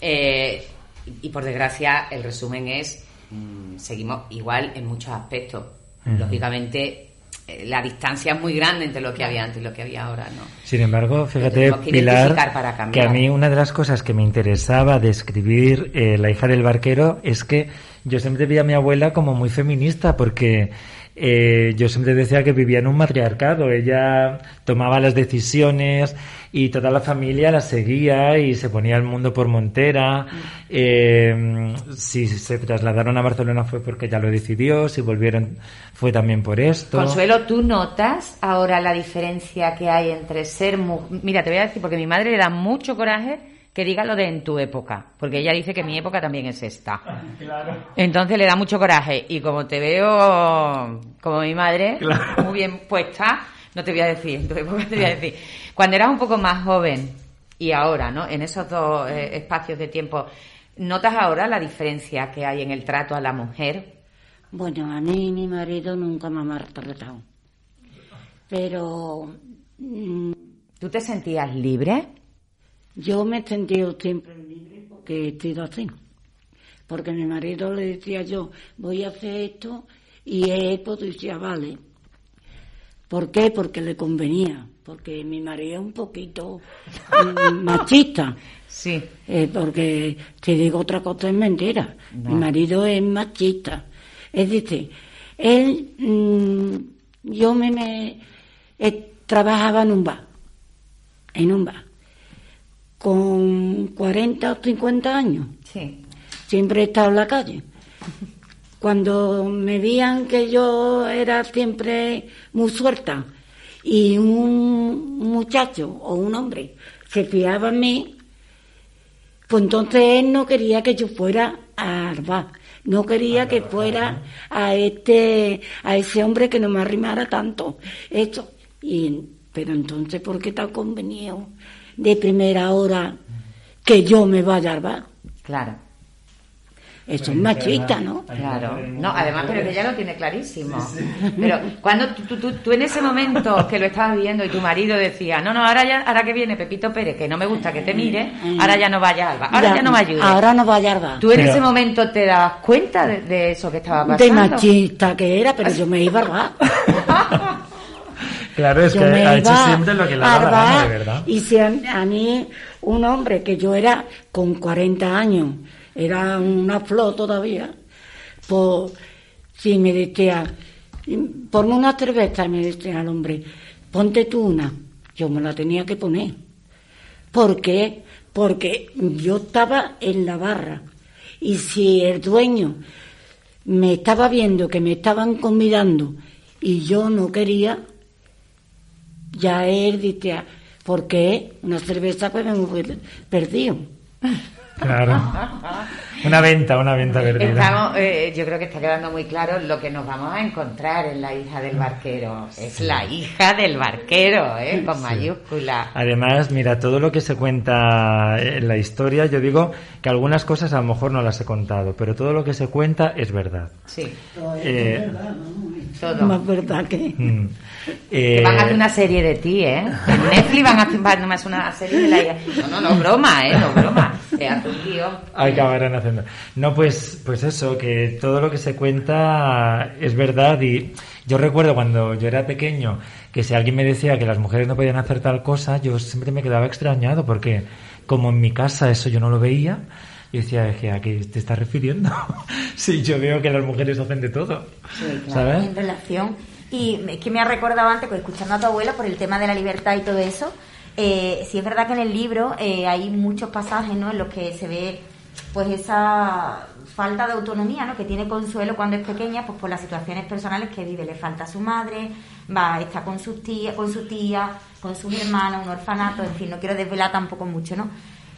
eh, y por desgracia el resumen es, mm, seguimos igual en muchos aspectos. Lógicamente eh, la distancia es muy grande entre lo que había antes y lo que había ahora, ¿no? Sin embargo, fíjate, que Pilar, para que a mí una de las cosas que me interesaba de escribir eh, La hija del barquero es que yo siempre vi a mi abuela como muy feminista porque eh, yo siempre decía que vivía en un matriarcado. Ella tomaba las decisiones y toda la familia la seguía y se ponía el mundo por montera. Eh, si se trasladaron a Barcelona fue porque ella lo decidió, si volvieron fue también por esto. Consuelo, ¿tú notas ahora la diferencia que hay entre ser mujer? Mira, te voy a decir, porque mi madre le da mucho coraje que diga lo de en tu época, porque ella dice que mi época también es esta. *laughs* Entonces le da mucho coraje. Y como te veo como mi madre, muy bien puesta, no te voy a decir, en tu época te voy a decir. Cuando eras un poco más joven y ahora, ¿no? En esos dos eh, espacios de tiempo, ¿notas ahora la diferencia que hay en el trato a la mujer? Bueno, a mí mi marido nunca me ha maltratado. Pero mm, ¿Tú te sentías libre? Yo me he sentido siempre libre porque he sido así. Porque mi marido le decía yo, voy a hacer esto, y él pues decía, vale. ¿Por qué? Porque le convenía. Porque mi marido es un poquito *laughs* machista. Sí. Eh, porque si digo otra cosa es mentira. Mi marido es machista. Es decir, él, mm, yo me, me- eh, trabajaba en un bar, en un bar, con 40 o 50 años. Sí. Siempre he estado en la calle. Cuando me veían que yo era siempre muy suelta y un muchacho o un hombre se fiaba en mí, pues entonces él no quería que yo fuera a Arba, no quería que fuera a este, a ese hombre que no me arrimara tanto. Esto, y, pero entonces, ¿por qué está convenido de primera hora que yo me vaya a Arba? Claro. Eso es machista, ¿no? Claro, no, además, pero que ella lo tiene clarísimo. Pero cuando tú, tú, tú- en ese momento que lo estabas viendo y tu marido decía, no, no, ahora ya, ahora que viene Pepito Pérez, que no me gusta que te mire, ahora ya no vaya Alba, ahora ya, no me ayude. Ahora no vaya a Arba. ¿Tú en Pero- ese momento te dabas cuenta de, de eso que estaba De pasando? machista que era, pero yo me iba a Arba. *laughs* Claro, es Yo que ha hecho siempre lo que le a da la gana, de verdad. Y si a, a mí, un hombre que yo era con 40 años, era una flor todavía, pues si me decía, ponme una cerveza, y me decía al hombre, ponte tú una, yo me la tenía que poner. ¿Por qué? Porque yo estaba en la barra y si el dueño me estaba viendo que me estaban convidando y yo no quería, ya él decía, ¿por qué? Una cerveza pues me perdido. Claro. Una venta, una venta perdida. Estamos, eh, yo creo que está quedando muy claro lo que nos vamos a encontrar en la hija del barquero. Es la hija del barquero, ¿eh? con mayúscula. Además, mira, todo lo que se cuenta en la historia, yo digo que algunas cosas a lo mejor no las he contado, pero todo lo que se cuenta es verdad. Sí, Eh, todo. Más verdad que... mm, Que eh, van a hacer una serie de ti, ¿eh? En Netflix van a hacer van a hacer una serie de la. No, no, no, broma, ¿eh? No, broma. Se hace un guion. acabarán haciendo. No, pues, pues eso, que todo lo que se cuenta es verdad y yo recuerdo cuando yo era pequeño que si alguien me decía que las mujeres no podían hacer tal cosa, yo siempre me quedaba extrañado porque como en mi casa eso yo no lo veía, yo decía, "Es que ¿a qué te estás refiriendo? *laughs* si yo veo que las mujeres hacen de todo, Sí, claro, ¿sabes? en relación. Y es que me ha recordado antes, pues, escuchando a tu abuela por el tema de la libertad y todo eso, eh, sí es verdad que en el libro eh, hay muchos pasajes ¿no? en los que se ve pues esa falta de autonomía ¿no? que tiene Consuelo cuando es pequeña, pues por las situaciones personales que vive. Le falta a su madre, va, está con sus tía, con su tía, con sus hermanos, un orfanato, en fin, no quiero desvelar tampoco mucho, ¿no?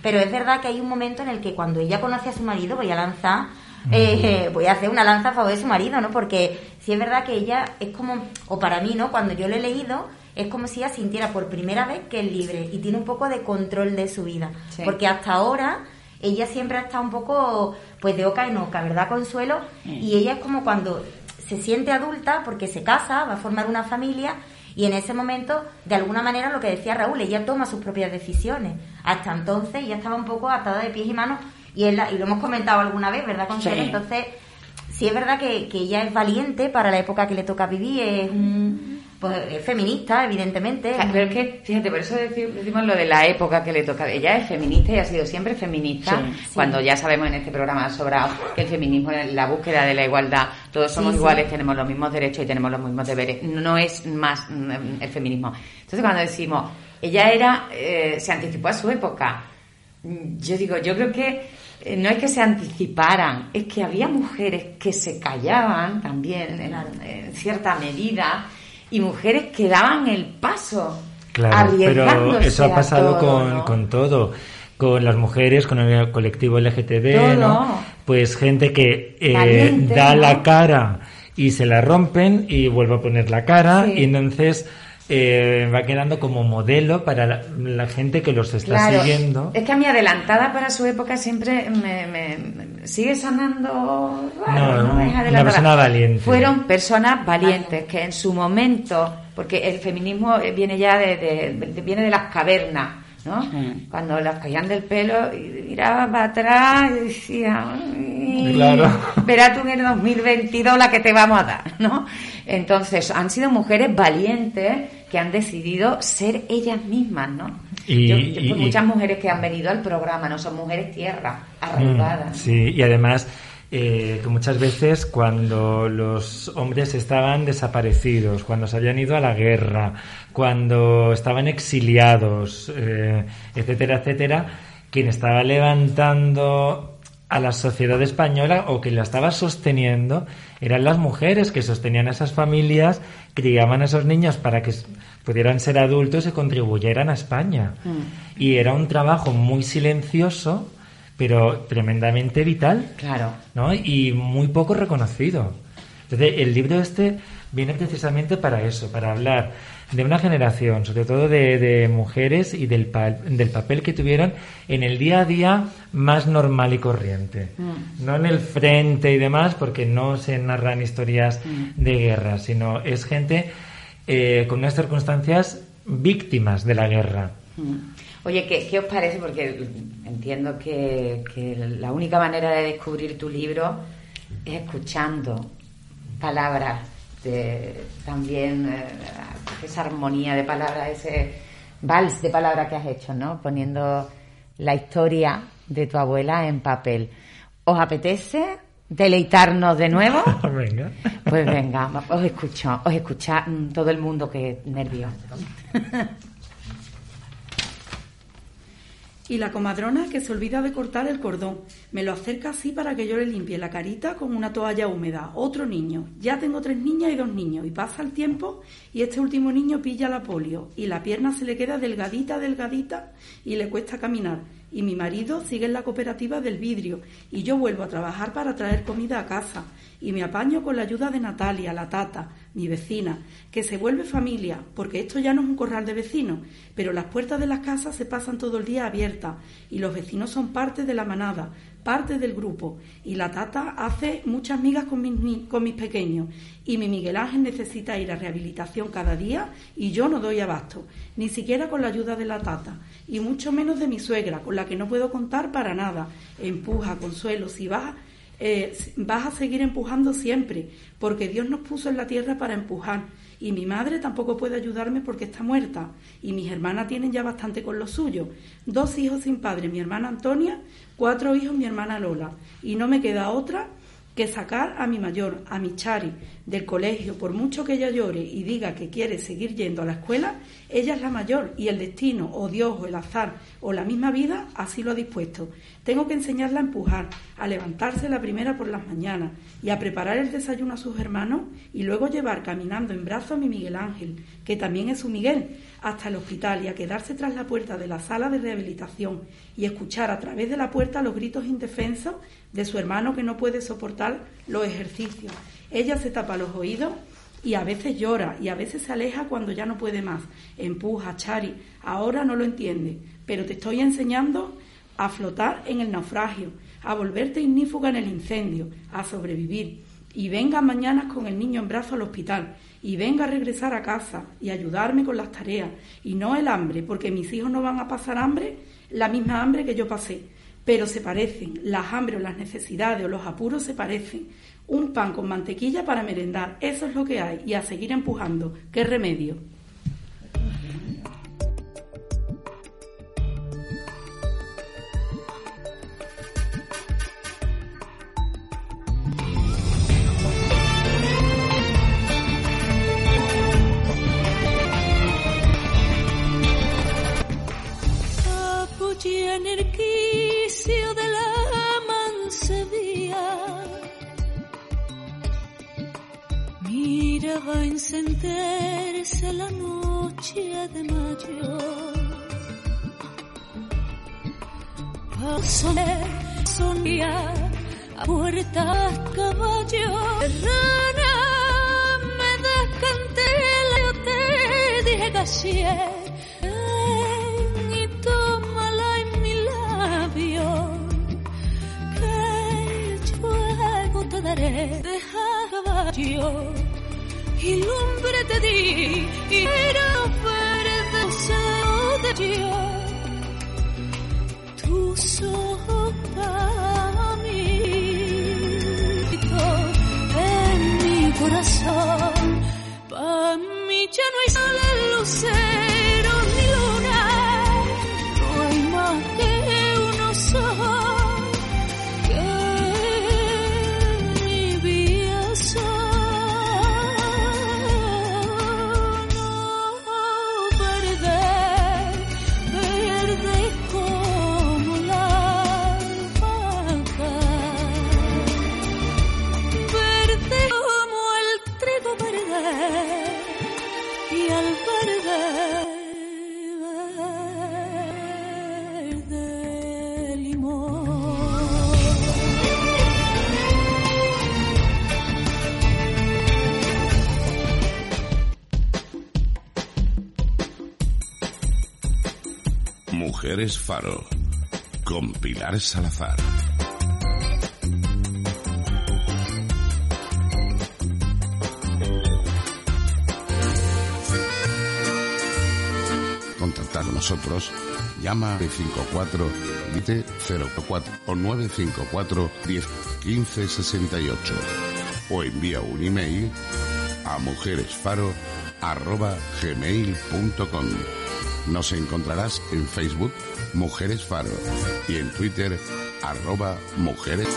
Pero es verdad que hay un momento en el que cuando ella conoce a su marido, voy a lanzar, eh, *laughs* voy a hacer una lanza a favor de su marido, ¿no? Porque sí es verdad que ella es como, o para mí, ¿no? Cuando yo lo he leído, es como si ella sintiera por primera vez que es libre y tiene un poco de control de su vida. Sí. Porque hasta ahora ella siempre ha estado un poco, pues de oca en oca, ¿verdad, Consuelo? Y ella es como cuando se siente adulta porque se casa, va a formar una familia y en ese momento, de alguna manera, lo que decía Raúl, ella toma sus propias decisiones. Hasta entonces ella estaba un poco atada de pies y manos y, la- y lo hemos comentado alguna vez, ¿verdad, Consuelo? Sí. Entonces, sí es verdad que, que ella es valiente para la época que le toca vivir, es un- pues es feminista, evidentemente. Claro, Pero es que, fíjate, por eso deci- decimos lo de la época que le toca. Ella es feminista y ha sido siempre feminista, cuando ya sabemos en este programa sobrado que el feminismo es la búsqueda de la igualdad, todos somos Sí, iguales, tenemos los mismos derechos y tenemos los mismos deberes. No es más mm, el feminismo. Entonces, cuando decimos, ella era, eh, se anticipó a su época, mm, yo digo, yo creo que eh, no es que se anticiparan, es que había mujeres que se callaban también en, en cierta medida y mujeres que daban el paso. Claro, pero arriesgándose eso ha pasado todo, con, ¿no? con todo. Con las mujeres, con el colectivo LGTB. ¿no? Pues gente que eh, da ¿no? la cara y se la rompen y vuelve a poner la cara Sí. y entonces eh, va quedando como modelo para la, la gente que los está Claro, siguiendo. Es que a mi adelantada para su época siempre me, me- sigue sonando raro, No, ¿no? Es una adelantada. persona valiente. Fueron personas valientes que en su momento, porque el feminismo viene ya de, de- de- viene de las cavernas, ¿no? Cuando las caían del pelo y miraba para atrás y decía, "Ay, Claro. verá tú en el 2022 la que te vamos a dar, ¿no? Entonces, han sido mujeres valientes que han decidido ser ellas mismas, ¿no? Y- Yo- yo- y- pues muchas mujeres que han venido al programa, ¿no? Son mujeres tierra, arraigadas. Mm, Sí, y además eh, que muchas veces cuando los hombres estaban desaparecidos, cuando se habían ido a la guerra, cuando estaban exiliados, eh, etcétera, etcétera, quien estaba levantando a la sociedad española o que la estaba sosteniendo eran las mujeres que sostenían a esas familias, criaban a esos niños para que pudieran ser adultos y contribuyeran a España. Y era un trabajo muy silencioso, pero tremendamente vital, Claro. ¿no? Y muy poco reconocido. Entonces, el libro este viene precisamente para eso, para hablar de una generación, sobre todo de, de mujeres y del, pa- del papel que tuvieron en el día a día más normal y corriente. No en el frente y demás, porque no se narran historias de guerra, sino es gente eh, con unas circunstancias víctimas de la guerra. Mm. Oye, ¿qué, qué os parece? Porque entiendo que, que la única manera de descubrir tu libro es escuchando palabras, de, también eh, esa armonía de palabras, ese vals de palabras que has hecho, ¿no? Poniendo la historia de tu abuela en papel. ¿Os apetece deleitarnos de nuevo? *laughs* Venga. Pues venga, os escucho, os escucha mm, todo el mundo que nervios. *laughs* Y la comadrona que se olvida de cortar el cordón. Me lo acerca así para que yo le limpie la carita con una toalla húmeda. Otro niño. Ya tengo tres niñas y dos niños. Y pasa el tiempo y este último niño pilla la polio. Y la pierna se le queda delgadita, delgadita y le cuesta caminar. Y mi marido sigue en la cooperativa del vidrio. Y yo vuelvo a trabajar para traer comida a casa. Y me apaño con la ayuda de Natalia, la tata, mi vecina, que se vuelve familia, porque esto ya no es un corral de vecinos, pero las puertas de las casas se pasan todo el día abiertas y los vecinos son parte de la manada, parte del grupo. Y la tata hace muchas migas con mis, con mis pequeños. Y mi Miguel Ángel necesita ir a rehabilitación cada día y yo no doy abasto, ni siquiera con la ayuda de la tata, y mucho menos de mi suegra, con la que no puedo contar para nada. Empuja, consuelo, si vas eh, vas a seguir empujando siempre, porque Dios nos puso en la tierra para empujar. Y mi madre tampoco puede ayudarme porque está muerta. Y mis hermanas tienen ya bastante con lo suyo. Dos hijos sin padre, mi hermana Antonia, cuatro hijos, mi hermana Lola. Y no me queda otra que sacar a mi mayor, a mi Chari, del colegio, por mucho que ella llore y diga que quiere seguir yendo a la escuela, ella es la mayor y el destino, o Dios, o el azar, o la misma vida, así lo ha dispuesto. Tengo que enseñarla a empujar, a levantarse la primera por las mañanas y a preparar el desayuno a sus hermanos y luego llevar caminando en brazos a mi Miguel Ángel, que también es su Miguel, hasta el hospital y a quedarse tras la puerta de la sala de rehabilitación y escuchar a través de la puerta los gritos indefensos de su hermano que no puede soportar los ejercicios. Ella se tapa los oídos y a veces llora y a veces se aleja cuando ya no puede más. Empuja, Chari, ahora no lo entiende, pero te estoy enseñando a flotar en el naufragio, a volverte ignífuga en el incendio, a sobrevivir. Y venga mañana con el niño en brazo al hospital, y venga a regresar a casa y ayudarme con las tareas, y no el hambre, porque mis hijos no van a pasar hambre, la misma hambre que yo pasé. Pero se parecen. Las hambre o las necesidades o los apuros se parecen. Un pan con mantequilla para merendar, eso es lo que hay. Y a seguir empujando. ¿Qué remedio? Apoyé en el quicio de la mansevía. Miraba encenderse la noche de mayo. Pasó, sonía a puertas caballo. Rana, me descanté, yo te dije casi. Ven luego te daré de caballo. Y lumbre te di, y era verde deseo de Dios tus ojos Mujeres Faro. Con Pilar Salazar. Contactar con nosotros. Llama al 54 20 04 o 954 10 15 68 o envía un email a mujeresfaro arroba gmail.com. Nos encontrarás en Facebook Mujeres Faro y en Twitter arroba mujeres.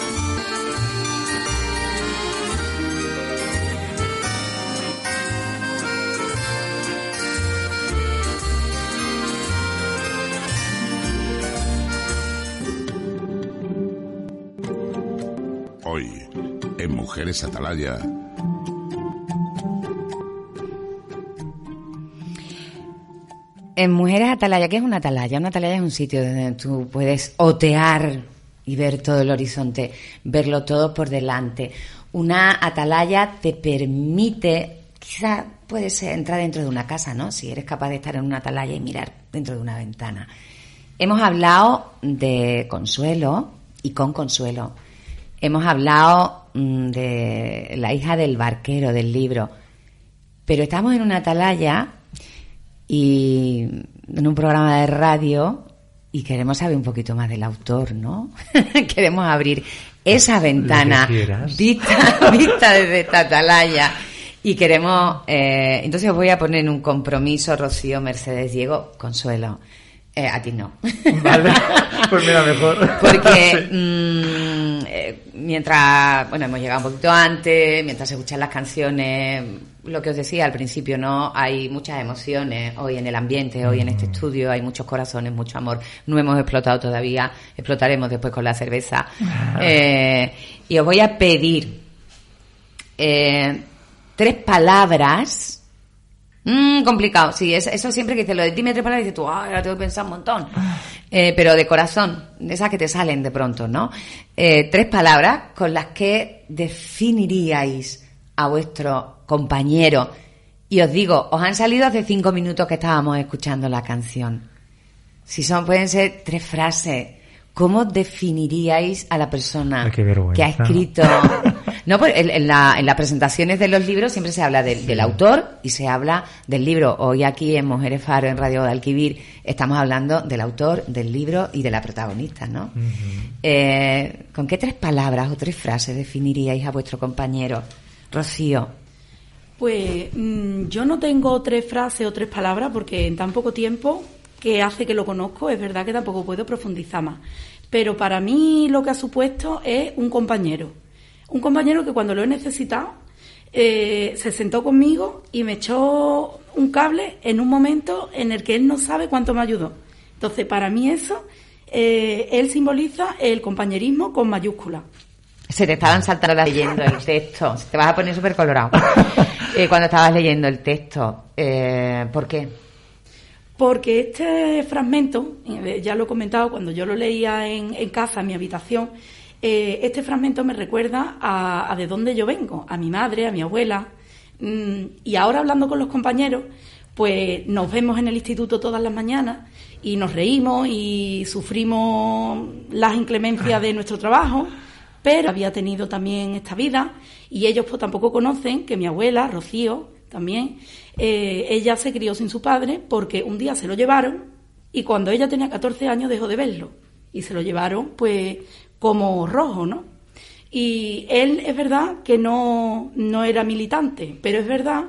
Hoy, en Mujeres Atalaya, En Mujeres Atalaya, ¿qué es una atalaya? Una atalaya es un sitio donde tú puedes otear y ver todo el horizonte, verlo todo por delante. Una atalaya te permite, quizá puede ser entrar dentro de una casa, ¿no? Si eres capaz de estar en una atalaya y mirar dentro de una ventana. Hemos hablado de Consuelo y con Consuelo. Hemos hablado mm, de la hija del barquero del libro. Pero estamos en una atalaya y en un programa de radio y queremos saber un poquito más del autor, ¿no? *laughs* queremos abrir esa ventana vista, *laughs* vista desde esta atalaya y queremos, eh, entonces os voy a poner en un compromiso, Rocío, Mercedes, Diego, Consuelo. Eh, a ti no. Vale, *laughs* pues mira, mejor. Porque mm, eh, mientras, bueno, hemos llegado un poquito antes, mientras se escuchan las canciones, lo que os decía al principio, ¿no? Hay muchas emociones hoy en el ambiente, hoy en este estudio, hay muchos corazones, mucho amor. No hemos explotado todavía, explotaremos después con la cerveza. *laughs* Eh, y os voy a pedir eh, tres palabras. Mm, complicado, sí, es- eso siempre que dices lo de dime tres palabras, dices tú, ah, ahora tengo que pensar un montón. Eh, pero de corazón, de esas que te salen de pronto, ¿no? Eh, tres palabras con las que definiríais a vuestro compañero. Y os digo, os han salido hace cinco minutos que estábamos escuchando la canción. Si son, pueden ser tres frases. ¿Cómo definiríais a la persona que ha escrito? No, pues en, en la- en las presentaciones de los libros siempre se habla del, del autor y se habla del libro. Hoy aquí en Mujeres Faro, en Radio de Alquivir, estamos hablando del autor, del libro y de la protagonista, ¿no? Eh, ¿Con qué tres palabras o tres frases definiríais a vuestro compañero? Rocío. Pues mm, yo no tengo tres frases o tres palabras porque en tan poco tiempo que hace que lo conozco es verdad que tampoco puedo profundizar más. Pero para mí lo que ha supuesto es un compañero. Un compañero que cuando lo he necesitado eh, se sentó conmigo y me echó un cable en un momento en el que él no sabe cuánto me ayudó. Entonces para mí eso, eh, él simboliza el compañerismo con mayúscula. Se te estaban saltando leyendo el texto. Te vas a poner súper colorado. *laughs* Eh, cuando estabas leyendo el texto. ¿Por qué? Porque este fragmento, ya lo he comentado cuando yo lo leía en, en casa, en mi habitación, eh, este fragmento me recuerda a, a de dónde yo vengo, a mi madre, a mi abuela. Mm, y ahora hablando con los compañeros, pues nos vemos en el instituto todas las mañanas y nos reímos y sufrimos las inclemencias de *laughs* nuestro trabajo, pero había tenido también esta vida y ellos pues tampoco conocen que mi abuela, Rocío, también, eh, ella se crió sin su padre porque un día se lo llevaron y cuando ella tenía 14 años dejó de verlo y se lo llevaron pues como rojo, ¿no? Y él es verdad que no, no era militante, pero es verdad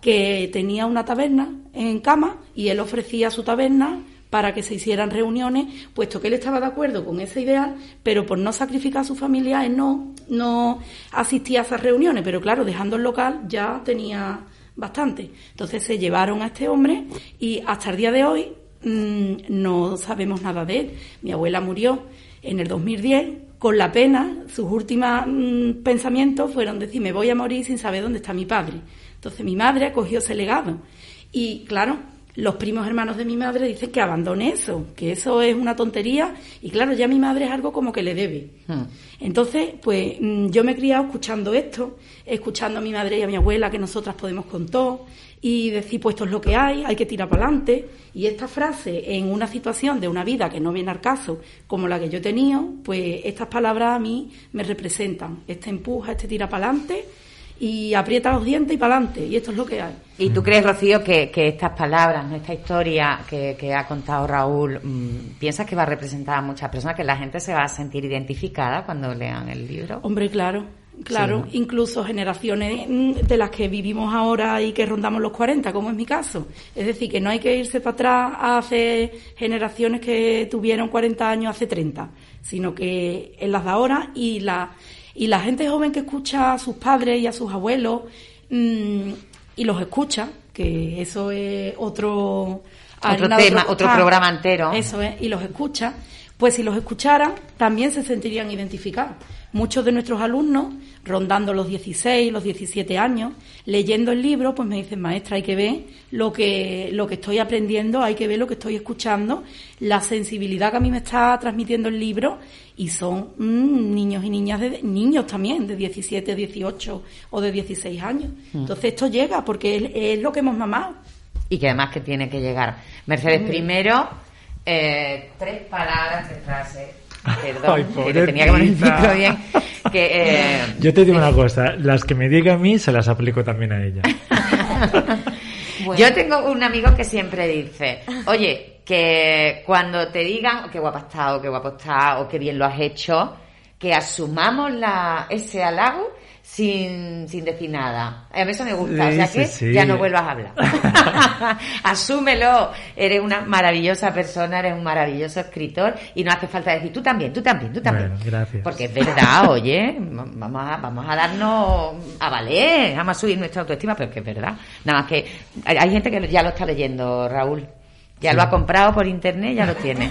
que tenía una taberna en cama y él ofrecía su taberna para que se hicieran reuniones, puesto que él estaba de acuerdo con ese ideal, pero por no sacrificar a su familia, él no, no asistía a esas reuniones, pero claro, dejando el local ya tenía bastante. Entonces se llevaron a este hombre y hasta el día de hoy mm, no sabemos nada de él. Mi abuela murió en el 2010 con la pena, sus últimos mm, pensamientos fueron decir, me voy a morir sin saber dónde está mi padre. Entonces mi madre acogió ese legado. Y claro, los primos hermanos de mi madre dicen que abandone eso, que eso es una tontería. Y claro, ya mi madre es algo como que le debe. Entonces, pues mm, yo me he criado escuchando esto, escuchando a mi madre y a mi abuela que nosotras podemos con todo y decir, pues esto es lo que hay, hay que tirar para adelante. Y esta frase en una situación de una vida que no viene al caso, como la que yo he tenido, pues estas palabras a mí me representan. Este empuja, este tira para adelante y aprieta los dientes y para adelante. Y esto es lo que hay. ¿Y tú crees, Rocío, que, que estas palabras, ¿no? esta historia que, que ha contado Raúl, mm, piensas que va a representar a muchas personas, que la gente se va a sentir identificada cuando lean el libro? Hombre, claro, claro. Sí, ¿no? Incluso generaciones mm, de las que vivimos ahora y que rondamos los 40, como es mi caso. Es decir, que no hay que irse para atrás a hace generaciones que tuvieron 40 años hace 30, sino que en las de ahora y la, y la gente joven que escucha a sus padres y a sus abuelos mm, y los escucha, que eso es otro... de tema, otro costal. programa entero. Eso es, y los escucha, pues si los escucharan, también se sentirían identificados. Muchos de nuestros alumnos, rondando los 16, los 17 años, leyendo el libro, pues me dicen, maestra, hay que ver lo que, lo que estoy aprendiendo, hay que ver lo que estoy escuchando, la sensibilidad que a mí me está transmitiendo el libro, y son mm, niños y niñas, de, niños también, de 17, 18 o de 16 años. Mm. Entonces esto llega, porque es, es lo que hemos mamado. Y que además que tiene que llegar. Mercedes, primero, eh, tres palabras, tres frases. Perdón, Ay, que tenía que poner el micro bien. Que, eh, Yo te digo una cosa, las que me diga a mí se las aplico también a ella. *laughs* Yo tengo un amigo que siempre dice, oye, que cuando te digan "Oh, qué guapa está o qué guapo está o qué bien lo has hecho, que asumamos la, ese halago sin, sin decir nada. A mí eso me gusta, o sea que sí, sí. ya no vuelvas a hablar. *laughs* Asúmelo, eres una maravillosa persona, eres un maravilloso escritor y no hace falta decir tú también, tú también, tú también. Bueno, gracias. Porque es verdad, *laughs* oye, vamos a, vamos a darnos a valer, vamos a subir nuestra autoestima, pero es que es verdad. Nada más que hay, hay gente que ya lo está leyendo, Raúl. Ya lo ha comprado por internet, ya lo tiene.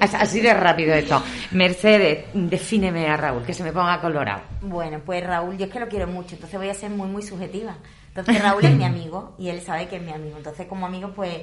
As- Así de rápido esto. Mercedes, defíneme a Raúl, que se me ponga colorado. Bueno, pues Raúl, yo es que lo quiero mucho, entonces voy a ser muy, muy subjetiva. Entonces Raúl es mi amigo y él sabe que es mi amigo. Entonces como amigo, pues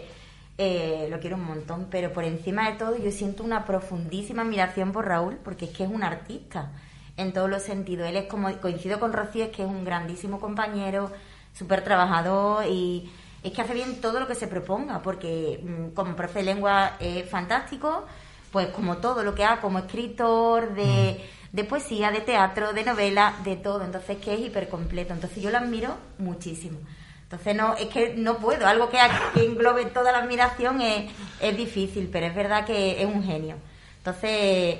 eh, lo quiero un montón. Pero por encima de todo, yo siento una profundísima admiración por Raúl, porque es que es un artista en todos los sentidos. Él es como, coincido con Rocío, es que es un grandísimo compañero, súper trabajador y es que hace bien todo lo que se proponga, porque mm, como profe de lengua es fantástico, pues como todo lo que haga como escritor, de, de poesía, de teatro, de novela, de todo. Entonces, que es hiper completo. Entonces, yo lo admiro muchísimo. Entonces, no, es que no puedo. Algo que, que englobe toda la admiración es, es difícil, pero es verdad que es un genio. Entonces,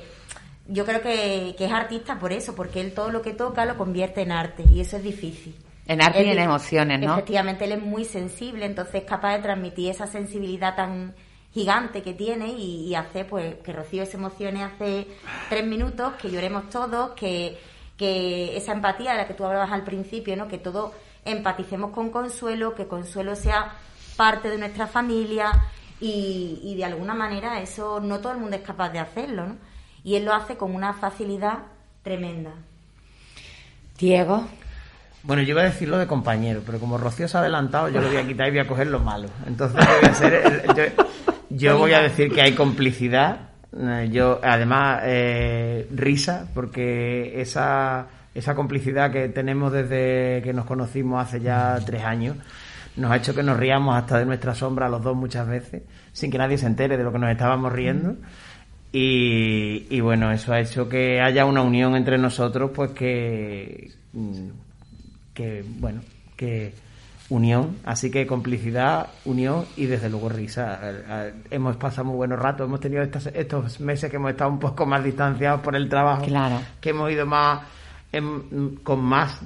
yo creo que, que es artista por eso, porque él todo lo que toca lo convierte en arte y eso es difícil. En arte y en emociones, ¿no? Efectivamente, él es muy sensible, entonces es capaz de transmitir esa sensibilidad tan gigante que tiene y, y hace pues que Rocío se emocione hace tres minutos, que lloremos todos, que, que esa empatía de la que tú hablabas al principio, ¿no? que todos empaticemos con Consuelo, que Consuelo sea parte de nuestra familia y, y de alguna manera eso no todo el mundo es capaz de hacerlo, ¿no? Y él lo hace con una facilidad tremenda. Diego. Bueno, yo iba a decir lo de compañero, pero como Rocío se ha adelantado, yo lo voy a quitar y voy a coger lo malo. Entonces, voy a, hacer yo, voy a decir que hay complicidad. eh, Yo, además, eh, risa, porque esa, esa complicidad que tenemos desde que nos conocimos hace ya tres años nos ha hecho que nos riamos hasta de nuestra sombra los dos muchas veces, sin que nadie se entere de lo que nos estábamos riendo. Y, y bueno, eso ha hecho que haya una unión entre nosotros, pues que, mm, que bueno, que unión, así que complicidad, unión y desde luego risa. Hemos pasado muy buenos ratos, hemos tenido estas- estos meses que hemos estado un poco más distanciados por el trabajo, Claro. que hemos ido más con más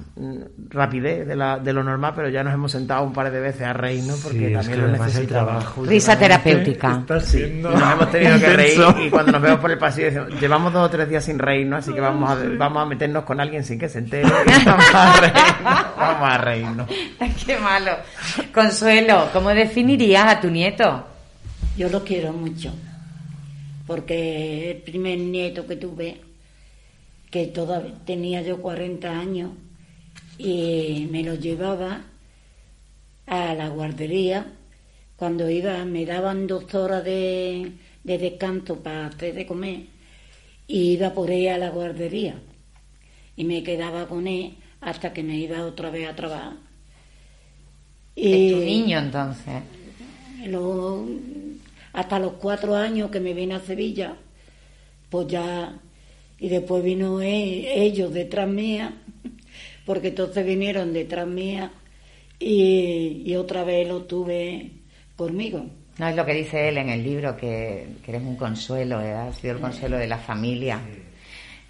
rapidez de, la, de lo normal, pero ya nos hemos sentado un par de veces a reírnos porque Sí, es también que lo necesitamos. trabajo Risa terapéutica. Sí, nos hemos tenido que reír y cuando nos vemos por el pasillo decimos, llevamos dos o tres días sin reírnos, así que vamos a, vamos a meternos con alguien sin que se entere *laughs* vamos a reírnos. Vamos a reírnos. *laughs* Qué malo. Consuelo, ¿cómo definirías a tu nieto? Yo lo quiero mucho, porque el primer nieto que tuve, que todavía tenía yo 40 años, y me lo llevaba a la guardería. Cuando iba, me daban dos horas de, de descanso para hacer de comer, y iba por él a la guardería. Y me quedaba con él hasta que me iba otra vez a trabajar. Es tu niño, entonces. Lo- hasta los cuatro años que me vine a Sevilla, pues ya, y después vino e- ellos detrás mía, porque entonces vinieron detrás mía y, y otra vez lo tuve conmigo. No es lo que dice él en el libro, que, que eres un consuelo, ¿eh? has sido el consuelo de la familia.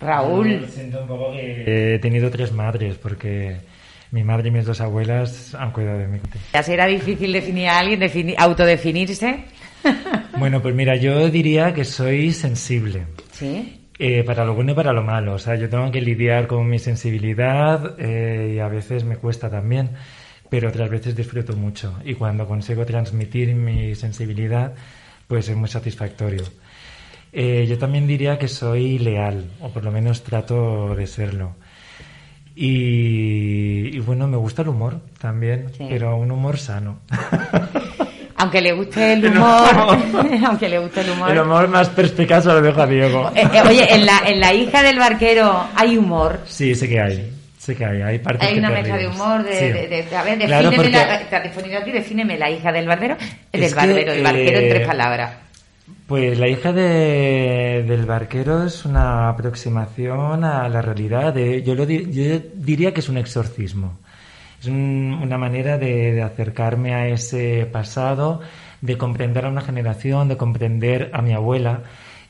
Raúl, siento un poco que he tenido tres madres porque mi madre y mis dos abuelas han cuidado de mí. ¿ya será difícil definir a alguien, defini- autodefinirse? Bueno, pues mira, yo diría que soy sensible. Sí. Eh, para lo bueno y para lo malo. O sea, yo tengo que lidiar con mi sensibilidad eh, y a veces me cuesta también, pero otras veces disfruto mucho. Y cuando consigo transmitir mi sensibilidad, pues es muy satisfactorio. Eh, yo también diría que soy leal, o por lo menos trato de serlo. Y, y bueno, me gusta el humor también, Sí. pero un humor sano. *laughs* Aunque le guste el humor, *laughs* aunque le guste el humor. El humor más perspicaz lo dejo a Diego. Eh, eh, oye, en la, en la hija del barquero hay humor. Sí, sé que hay. Sé que hay. Hay partes Hay que una mezcla de humor, de, Sí. de- de- a ver, Claro, defíneme porque- la, aquí, defíneme la hija del barbero, del Es que, barbero, el barquero en eh, tres palabras. Pues la hija de- del barquero es una aproximación a la realidad. De, yo, lo di- yo diría que es un exorcismo. Es un- una manera de, de acercarme a ese pasado, de comprender a una generación, de comprender a mi abuela.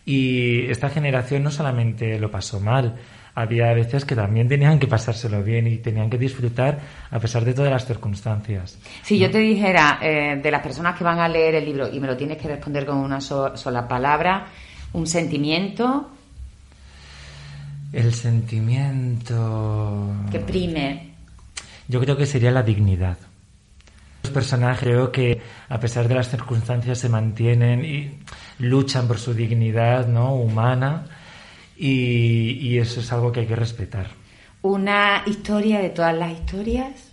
Y esta generación no solamente lo pasó mal, había veces que también tenían que pasárselo bien y tenían que disfrutar a pesar de todas las circunstancias. Si yo te dijera eh, de las personas que van a leer el libro y me lo tienes que responder con una so- sola palabra, un sentimiento El sentimiento... que prime. Yo creo que sería la dignidad. Los personajes creo que a pesar de las circunstancias se mantienen y luchan por su dignidad ¿no? humana y, y eso es algo que hay que respetar. Una historia de todas las historias.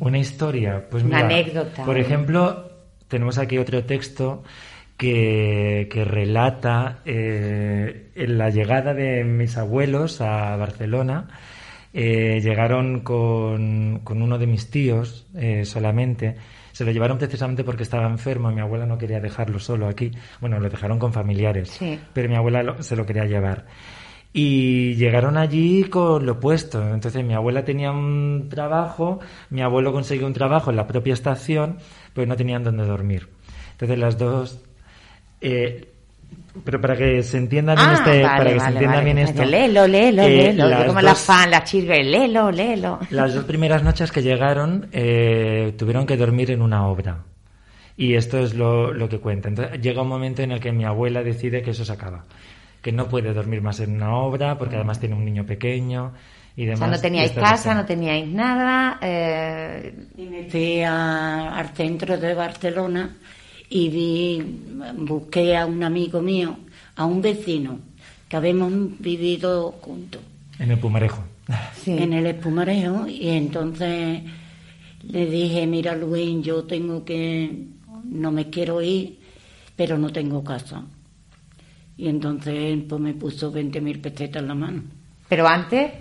Una historia, pues Una mira, anécdota. Por ejemplo, tenemos aquí otro texto que, que relata eh, la llegada de mis abuelos a Barcelona. Eh, llegaron con, con uno de mis tíos eh, solamente. Se lo llevaron precisamente porque estaba enfermo y mi abuela no quería dejarlo solo aquí. Bueno, lo dejaron con familiares, Sí. pero mi abuela lo- se lo quería llevar. y llegaron allí con lo opuesto. Entonces mi abuela tenía un trabajo, mi abuelo consiguió un trabajo en la propia estación, pero no tenían dónde dormir. Entonces las dos... eh, pero para que se entienda bien Ah, este, vale, para que se entienda vale. bien esto. Léelo, léelo, eh, léelo. Yo como las dos- fan, las chirves, léelo, léelo. Las dos primeras noches que llegaron eh, tuvieron que dormir en una obra. Y esto es lo, lo que cuenta. Entonces, llega un momento en el que mi abuela decide que eso se acaba. Que no puede dormir más en una obra porque además tiene un niño pequeño y O demás. sea, no teníais casa, no teníais nada. eh, Y me fui a- al centro de Barcelona y vi, busqué a un amigo mío, a un vecino, que habíamos vivido juntos En el Pumarejo. sí. en el espumarejo y entonces le dije, mira Luis, yo tengo que, no me quiero ir, pero no tengo casa. Y entonces pues me puso 20.000 pesetas en la mano. Pero antes,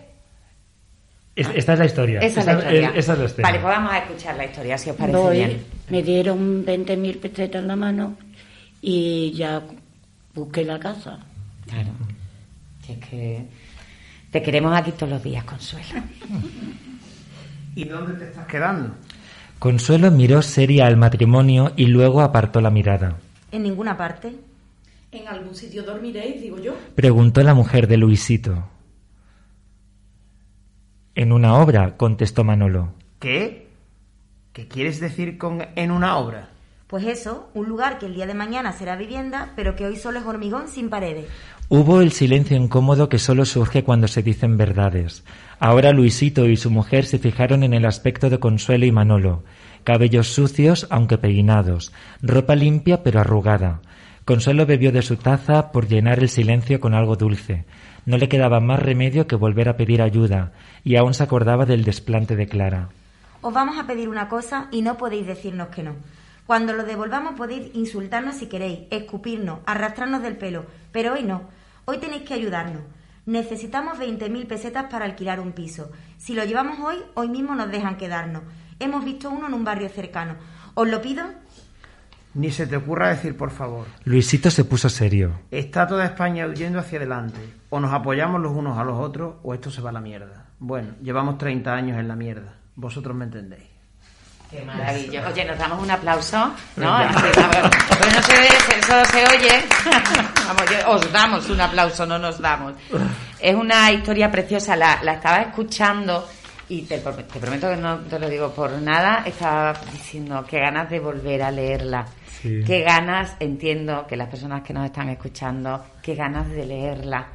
Es- esta es la historia. esa es la historia. esa es la escena. Vale, pues vamos a escuchar la historia, si os parece Voy, bien. Me dieron 20.000 pesetas en la mano y ya busqué la casa. Claro. Es que te queremos aquí todos los días, Consuelo. ¿Y dónde te estás quedando? Consuelo miró seria al matrimonio y luego apartó la mirada. En ninguna parte. En algún sitio dormiréis, digo yo. Preguntó la mujer de Luisito. En una obra, contestó Manolo. ¿Qué? ¿Qué quieres decir con en una obra? Pues eso, un lugar que el día de mañana será vivienda, pero que hoy solo es hormigón sin paredes. Hubo el silencio incómodo que solo surge cuando se dicen verdades. Ahora Luisito y su mujer se fijaron en el aspecto de Consuelo y Manolo. Cabellos sucios, aunque peinados. Ropa limpia, pero arrugada. Consuelo bebió de su taza por llenar el silencio con algo dulce. No le quedaba más remedio que volver a pedir ayuda, y aún se acordaba del desplante de Clara. Os vamos a pedir una cosa y no podéis decirnos que no. Cuando lo devolvamos podéis insultarnos si queréis, escupirnos, arrastrarnos del pelo, pero hoy no. Hoy tenéis que ayudarnos. Necesitamos 20.000 pesetas para alquilar un piso. Si lo llevamos hoy, hoy mismo nos dejan quedarnos. Hemos visto uno en un barrio cercano. ¿Os lo pido? Ni se te ocurra decir, por favor. Luisito se puso serio. Está toda España yendo hacia adelante. O nos apoyamos los unos a los otros o esto se va a la mierda. Bueno, llevamos 30 años en la mierda. Vosotros me entendéis. Qué maravilla. Oye, nos damos un aplauso, ¿no? Venga. Pues no se ve, solo se oye. *laughs* Vamos, yo- os damos un aplauso, no nos damos. Es una historia preciosa, la, la estaba escuchando y te, pro- te prometo que no te lo digo por nada, estaba diciendo qué ganas de volver a leerla. Sí. Qué ganas, entiendo que las personas que nos están escuchando, qué ganas de leerla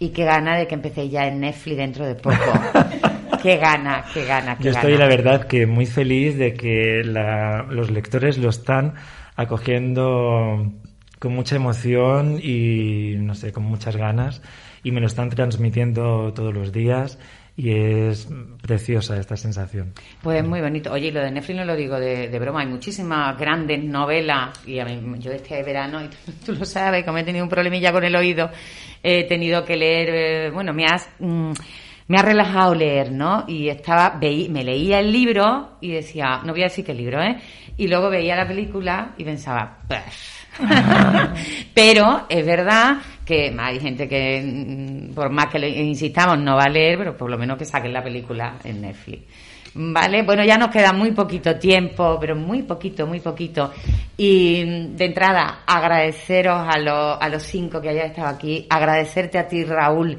y qué ganas de que empecéis ya en Netflix dentro de poco. *laughs* qué gana, qué gana, qué Yo estoy, gana. la verdad, que muy feliz de que la- los lectores lo están acogiendo con mucha emoción y, no sé, con muchas ganas y me lo están transmitiendo todos los días y es preciosa esta sensación. Pues muy bonito. Oye, y lo de Netflix no lo digo de, de broma. Hay muchísimas grandes novelas. Y a mí, yo este verano, y *laughs* tú, tú lo sabes, como he tenido un problemilla con el oído, he tenido que leer. eh, bueno, me has. mm, me ha relajado leer, ¿no? Y estaba, veí, me leía el libro y decía, no voy a decir qué libro, ¿eh? Y luego veía la película y pensaba, *laughs* pero es verdad que hay gente que, mm, por más que le insistamos, no va a leer, pero por lo menos que saquen la película en Netflix. Vale, bueno, ya nos queda muy poquito tiempo, pero muy poquito, muy poquito. Y mm, de entrada, agradeceros a, los a los cinco que hayáis estado aquí, agradecerte a ti, Raúl,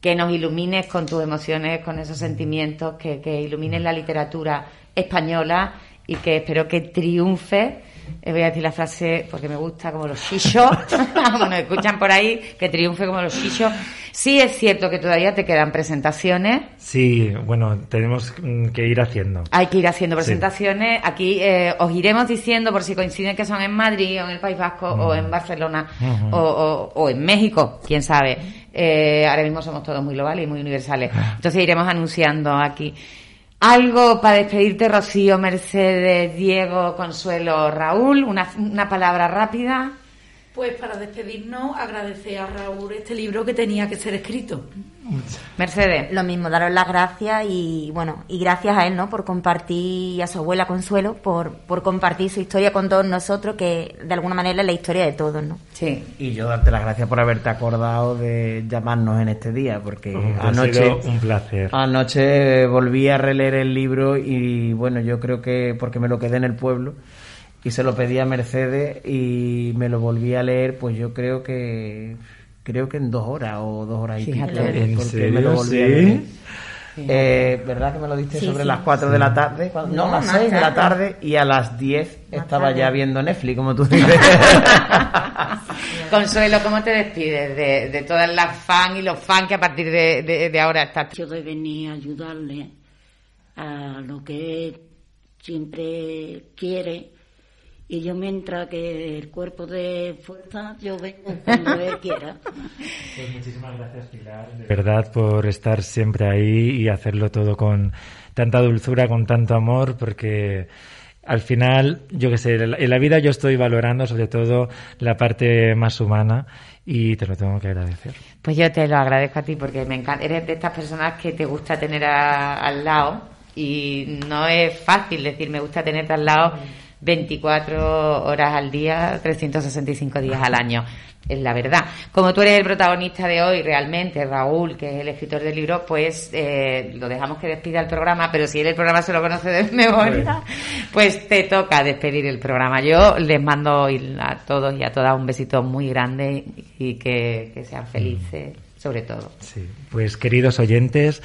que nos ilumines con tus emociones, con esos sentimientos, que, que ilumines la literatura española y que espero que triunfe. Eh, voy a decir la frase porque me gusta como los chichos, *laughs* como nos escuchan por ahí, que triunfe como los chichos. Sí es cierto que todavía te quedan presentaciones, Sí, bueno, tenemos mm, que ir haciendo. hay que ir haciendo Sí. presentaciones. Aquí eh, os iremos diciendo por si coinciden que son en Madrid o en el País Vasco o en Barcelona Ujú. o, o- o en México, quién sabe. Eh, ahora mismo somos todos muy globales y muy universales. Entonces iremos anunciando aquí. Algo para despedirte, Rocío, Mercedes, Diego, Consuelo, Raúl. Una, una palabra rápida. Pues para despedirnos, agradecer a Raúl este libro que tenía que ser escrito. Mercedes. Lo mismo, daros las gracias y bueno, y gracias a él, ¿no? Por compartir, y a su abuela Consuelo, por, por compartir su historia con todos nosotros, que de alguna manera es la historia de todos, ¿no? Sí. Y yo darte las gracias por haberte acordado de llamarnos en este día, porque anoche, un placer. anoche volví a releer el libro y bueno, yo creo que porque me lo quedé en el pueblo y se lo pedí a Mercedes y me lo volví a leer, pues yo creo que creo que en dos horas o dos horas y Fíjate. pico. ¿En porque serio? me lo volví a ¿Sí? leer. Eh, ¿Verdad que me lo diste Sí, sobre sí. las 4 de la tarde? Cuando- No, No, las más 6 de la tarde. y a las 10 Más estaba tarde. ya viendo Netflix, como tú dices. *laughs* *laughs* Consuelo, ¿cómo te despides de, de todas las fans y los fans que a partir de, de- de ahora están? Yo de venir a ayudarle a lo que siempre quiere y yo mientras que el cuerpo de fuerza yo vengo *laughs* cuando él quiera. Pues muchísimas gracias, Pilar. De verdad, por estar siempre ahí y hacerlo todo con tanta dulzura, con tanto amor, porque al final, yo qué sé, en la vida yo estoy valorando sobre todo la parte más humana y te lo tengo que agradecer. Pues yo te lo agradezco a ti porque me encanta. Eres de estas personas que te gusta tener a- al lado y no es fácil decir me gusta tenerte al lado 24 horas al día, 365 días al año. Es la verdad. Como tú eres el protagonista de hoy, realmente, Raúl, que es el escritor del libro, pues eh, lo dejamos que despida el programa, pero si él el programa se lo conoce de *laughs* memoria, pues te toca despedir el programa. Yo les mando a todos y a todas un besito muy grande y que, que sean felices, sobre todo. Sí, pues queridos oyentes,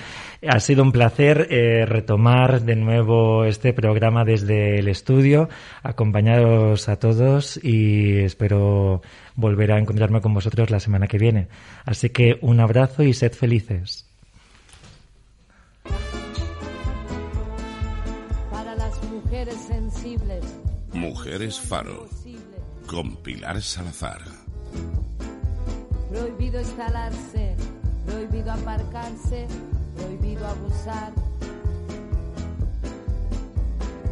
ha sido un placer eh, retomar de nuevo este programa desde el estudio, acompañados a todos y espero volver a encontrarme con vosotros la semana que viene. Así que un abrazo y sed felices. Para las mujeres sensibles. Mujeres Faro, con Pilar Salazar. Prohibido instalarse, prohibido aparcarse, prohibido abusar.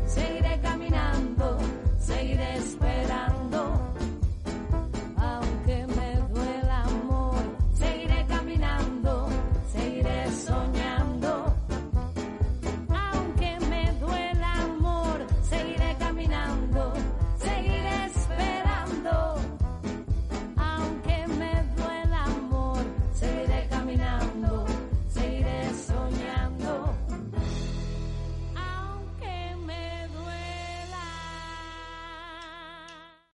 Seguiré caminando, seguiré esperando.